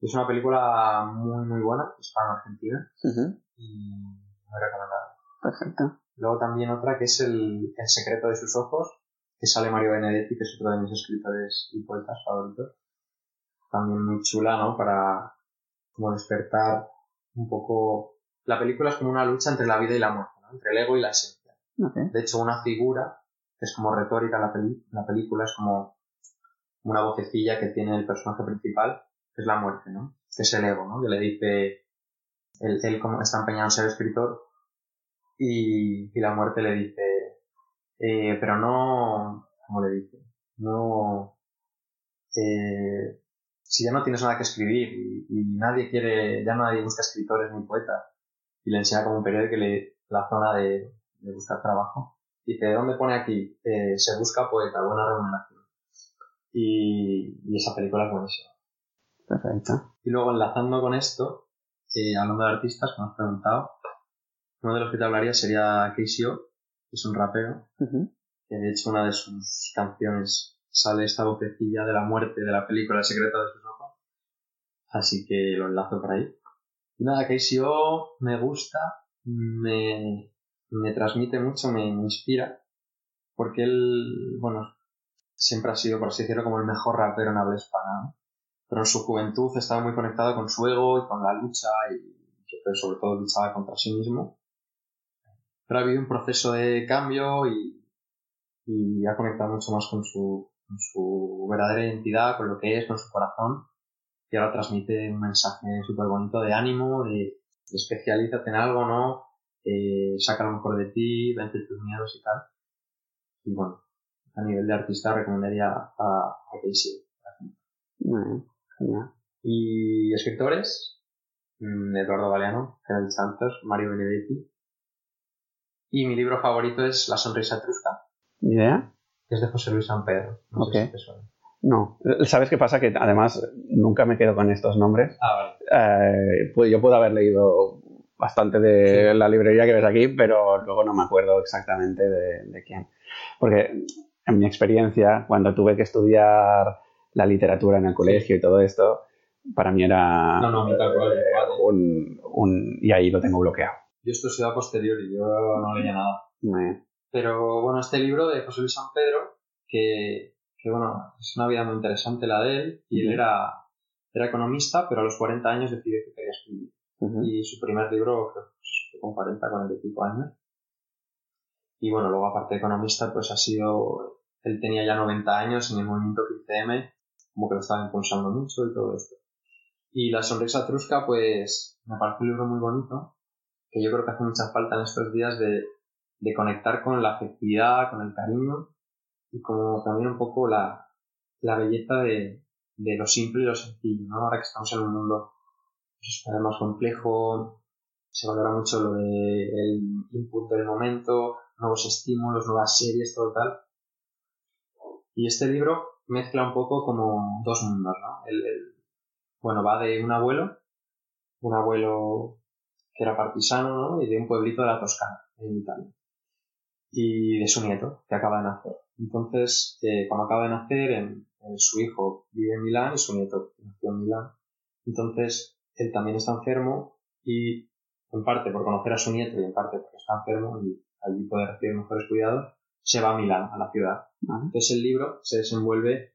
Es una película muy muy buena, es para Argentina Ujú. y muy recomendada. Perfecto. Luego también otra que es el, el secreto de sus ojos, que sale Mario Benedetti, que es otro de mis escritores y poetas favoritos. También muy chula, ¿no? Para como despertar un poco... La película es como una lucha entre la vida y la muerte, ¿no? Entre el ego y la esencia. Ok. De hecho, una figura que es como retórica la, peli- la película, es como una vocecilla que tiene el personaje principal, que es la muerte, ¿no? Que es el ego, ¿no? Que le dice, él, como está empeñado en ser escritor y, la muerte le dice, eh, pero no, ¿cómo le dice? No, eh, si ya no tienes nada que escribir y, nadie quiere, ya nadie busca escritores ni poetas y le enseña como un periódico que le, la zona de, de buscar trabajo. Dice, ¿dónde pone aquí? Eh, se busca poeta, buena remuneración. Y, y esa película es buenísima. Perfecto. Y luego enlazando con esto, eh, hablando de artistas, que me has preguntado, uno de los que te hablaría sería KCO, que es un rapero, que de hecho una de sus canciones sale esta vocecilla de la muerte de la película El secreto de sus ojos. Así que lo enlazo por ahí. Y nada, KCO me gusta, me, me transmite mucho, me inspira, porque él, bueno, siempre ha sido, por así decirlo, como el mejor rapero en habla hispana. Pero en su juventud estaba muy conectado con su ego y con la lucha y siempre, sobre todo luchaba contra sí mismo. Pero ha habido un proceso de cambio y, y ha conectado mucho más con su, con su verdadera identidad, con lo que es, con su corazón. Y ahora transmite un mensaje súper bonito de ánimo, de, de especialízate en algo, ¿no? Eh, saca lo mejor de ti, vence tus miedos y tal. Y bueno, a nivel de artista recomendaría a, a Casey. Y escritores, mm, Eduardo Galeano, Gerald Santos, Mario Benedetti. Y mi libro favorito es La sonrisa etrusca. ¿Idea? Que es de José Luis San Pedro. No Ok. sé si te suena. No. ¿Sabes qué pasa? Que además nunca me quedo con estos nombres. Ah, vale. Eh, pues yo puedo haber leído bastante de la librería que ves aquí, pero luego no me acuerdo exactamente de, de quién. Porque en mi experiencia, cuando tuve que estudiar la literatura en el colegio y todo esto, para mí era No, no, a mí tal cual, eh, vale. un, un- Y ahí lo tengo bloqueado. Yo esto he sido a posteriori, yo no leía nada. Me- Pero bueno, este libro de José Luis San Pedro, que, que bueno, es una vida muy interesante la de él, y él era, era economista, pero a los 40 años decidió que quería escribir. Y su primer libro, creo que con 40, 40 y pico años. Y bueno, luego aparte de economista, pues ha sido, él tenía ya 90 años en el movimiento CICM, como que lo estaba impulsando mucho y todo esto. Y La sonrisa trusca, pues me parece un libro muy bonito, que yo creo que hace mucha falta en estos días de, de conectar con la afectividad, con el cariño y como también un poco la, la belleza de, de lo simple y lo sencillo, ¿no? Ahora que estamos en un mundo pues, cada vez más complejo, se valora mucho lo de el input del momento, nuevos estímulos, nuevas series, todo tal. Y este libro mezcla un poco como dos mundos, ¿no? El, bueno, va de un abuelo, un abuelo que era partisano, ¿no? Y de un pueblito de la Toscana, en Italia. Y de su nieto, que acaba de nacer. Entonces, eh, cuando acaba de nacer, su hijo vive en Milán y su nieto nació en Milán. Entonces, él también está enfermo y, en parte por conocer a su nieto y en parte porque está enfermo y allí puede recibir mejores cuidados, se va a Milán, a la ciudad. Entonces, el libro se desenvuelve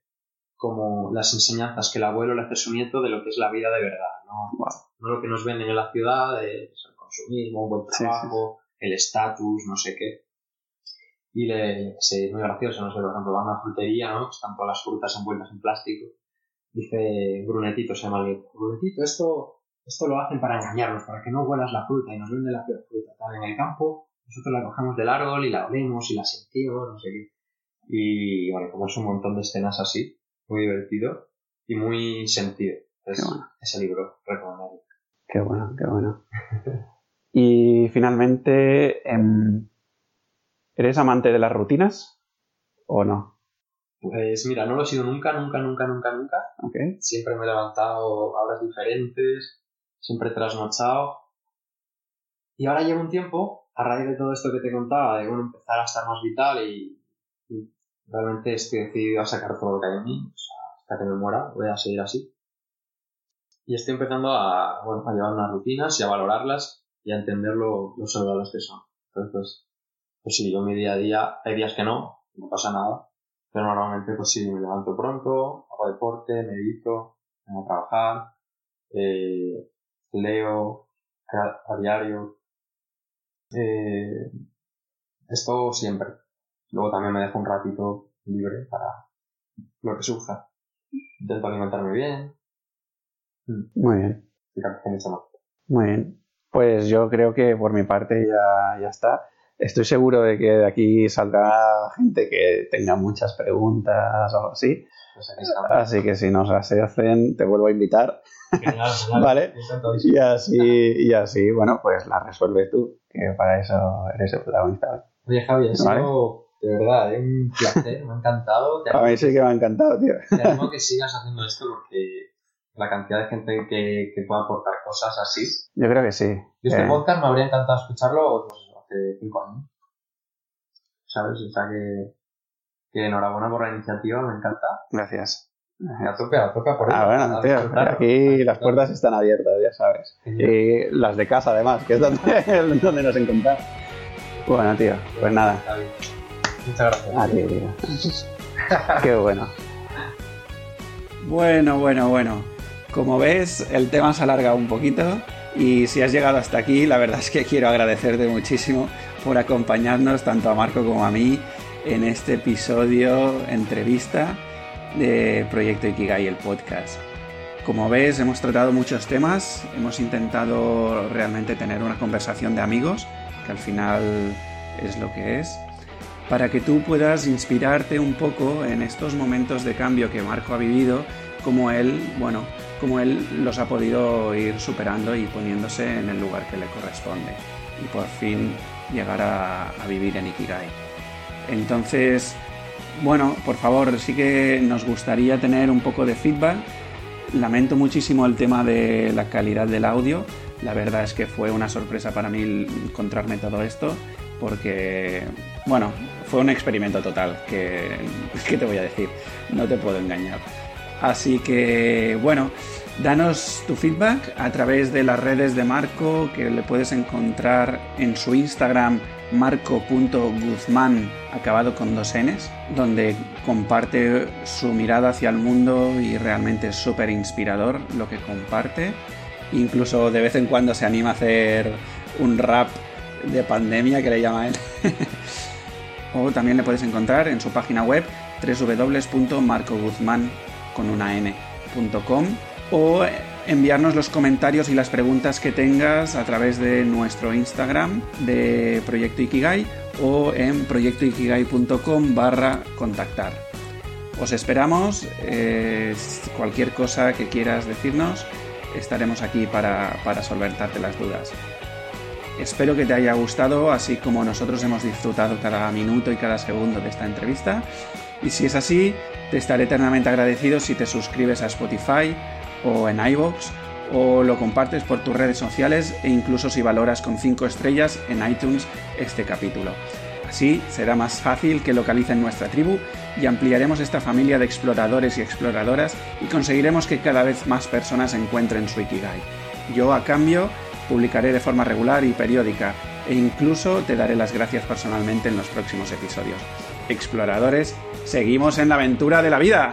como las enseñanzas que el abuelo le hace a su nieto de lo que es la vida de verdad, ¿no? Wow. no lo que nos venden en la ciudad, de pues, el consumismo, un buen Sí, sí, trabajo, el estatus, no sé qué. Y le, sí, es muy gracioso, no sé, por ejemplo, va a una frutería, ¿no? Están todas las frutas envueltas en plástico. Dice Brunetito, se llama el libro. Brunetito, esto, esto lo hacen para engañarnos, para que no huelas la fruta y nos venden la fruta. Tal, en el campo, nosotros la cogemos del árbol y la olemos y la sentimos, no sé qué. Y bueno, como es un montón de escenas así, muy divertido y muy sentido. Entonces, Qué bueno. ese libro recomendaría. Qué bueno, qué bueno. Y finalmente, em, ¿eres amante de las rutinas o no? Pues mira, no lo he sido nunca, nunca, nunca, nunca, nunca. Siempre me he levantado a horas diferentes, siempre he trasnochado. Y ahora llevo un tiempo, a raíz de todo esto que te contaba, de bueno, empezar a estar más vital y, realmente estoy decidido a sacar todo lo que hay en mí. O sea, hasta que me muera, voy a seguir así. Y estoy empezando a, bueno, a llevar unas rutinas y a valorarlas y a entender lo, lo saludables que son. Entonces, pues, pues sí, yo mi día a día, hay días que no, no pasa nada. Pero normalmente, pues sí, me levanto pronto, hago deporte, medito, vengo a trabajar, eh, leo a diario. Eh, esto siempre. Luego también me dejo un ratito libre para lo que surja. Intento alimentarme bien, Muy bien, y tampoco mucho más. muy bien. Pues yo creo que por mi parte ya, ya está. Estoy seguro de que de aquí saldrá gente que tenga muchas preguntas o algo así. Pues. Así que si nos las hacen, te vuelvo a invitar. Genial, genial. Vale. Y así, y así, bueno, pues la resuelves tú, que para eso eres el protagonista. Oye, Javi, ha sido Vale. de verdad ¿eh? un placer, me ha encantado. Te A mí sí que me ha encantado, tío. te animo que sigas haciendo esto porque la cantidad de gente que, que pueda aportar cosas así. Yo creo que sí. Yo este Eh, podcast me habría encantado escucharlo pues, hace cinco años. ¿Sabes? O sea que, que enhorabuena por la iniciativa, me encanta. Gracias. Y a tope, a tope por Ah, ello. bueno, tío, aquí las puertas están abiertas, ya sabes. Y las de casa, además, que es donde, donde nos encontramos. Bueno, tío, pues nada. Muchas gracias. A ti, tío. Qué bueno. Bueno, bueno, bueno. Como ves, el tema se alarga un poquito y si has llegado hasta aquí, la verdad es que quiero agradecerte muchísimo por acompañarnos tanto a Marco como a mí en este episodio entrevista de Proyecto Ikigai, el podcast. Como ves, hemos tratado muchos temas, hemos intentado realmente tener una conversación de amigos, que al final es lo que es. para que tú puedas inspirarte un poco en estos momentos de cambio que Marco ha vivido, como él, bueno, como él los ha podido ir superando y poniéndose en el lugar que le corresponde y por fin llegar a, a vivir en Ikigai. Entonces, bueno, por favor, sí que nos gustaría tener un poco de feedback. Lamento muchísimo el tema de la calidad del audio. La verdad es que fue una sorpresa para mí encontrarme todo esto porque, bueno, fue un experimento total, que, ¿qué te voy a decir? No te puedo engañar. Así que, bueno, danos tu feedback a través de las redes de Marco, que le puedes encontrar en su Instagram marco.guzmán, acabado con dos Ns, donde comparte su mirada hacia el mundo y realmente es súper inspirador lo que comparte. Incluso de vez en cuando se anima a hacer un rap de pandemia que le llama él. o también le puedes encontrar en su página web www.marcoguzmán con una n.com o enviarnos los comentarios y las preguntas que tengas a través de nuestro Instagram de Proyecto Ikigai o en proyectoikigai.com barra contactar. Os esperamos, eh, cualquier cosa que quieras decirnos, estaremos aquí para, para solventarte las dudas. Espero que te haya gustado, así como nosotros hemos disfrutado cada minuto y cada segundo de esta entrevista. Y si es así, te estaré eternamente agradecido si te suscribes a Spotify o en iVoox o lo compartes por tus redes sociales e incluso si valoras con 5 estrellas en iTunes este capítulo. Así será más fácil que localicen nuestra tribu y ampliaremos esta familia de exploradores y exploradoras y conseguiremos que cada vez más personas encuentren su Ikigai. Yo, a cambio, publicaré de forma regular y periódica e incluso te daré las gracias personalmente en los próximos episodios. Exploradores, seguimos en la aventura de la vida.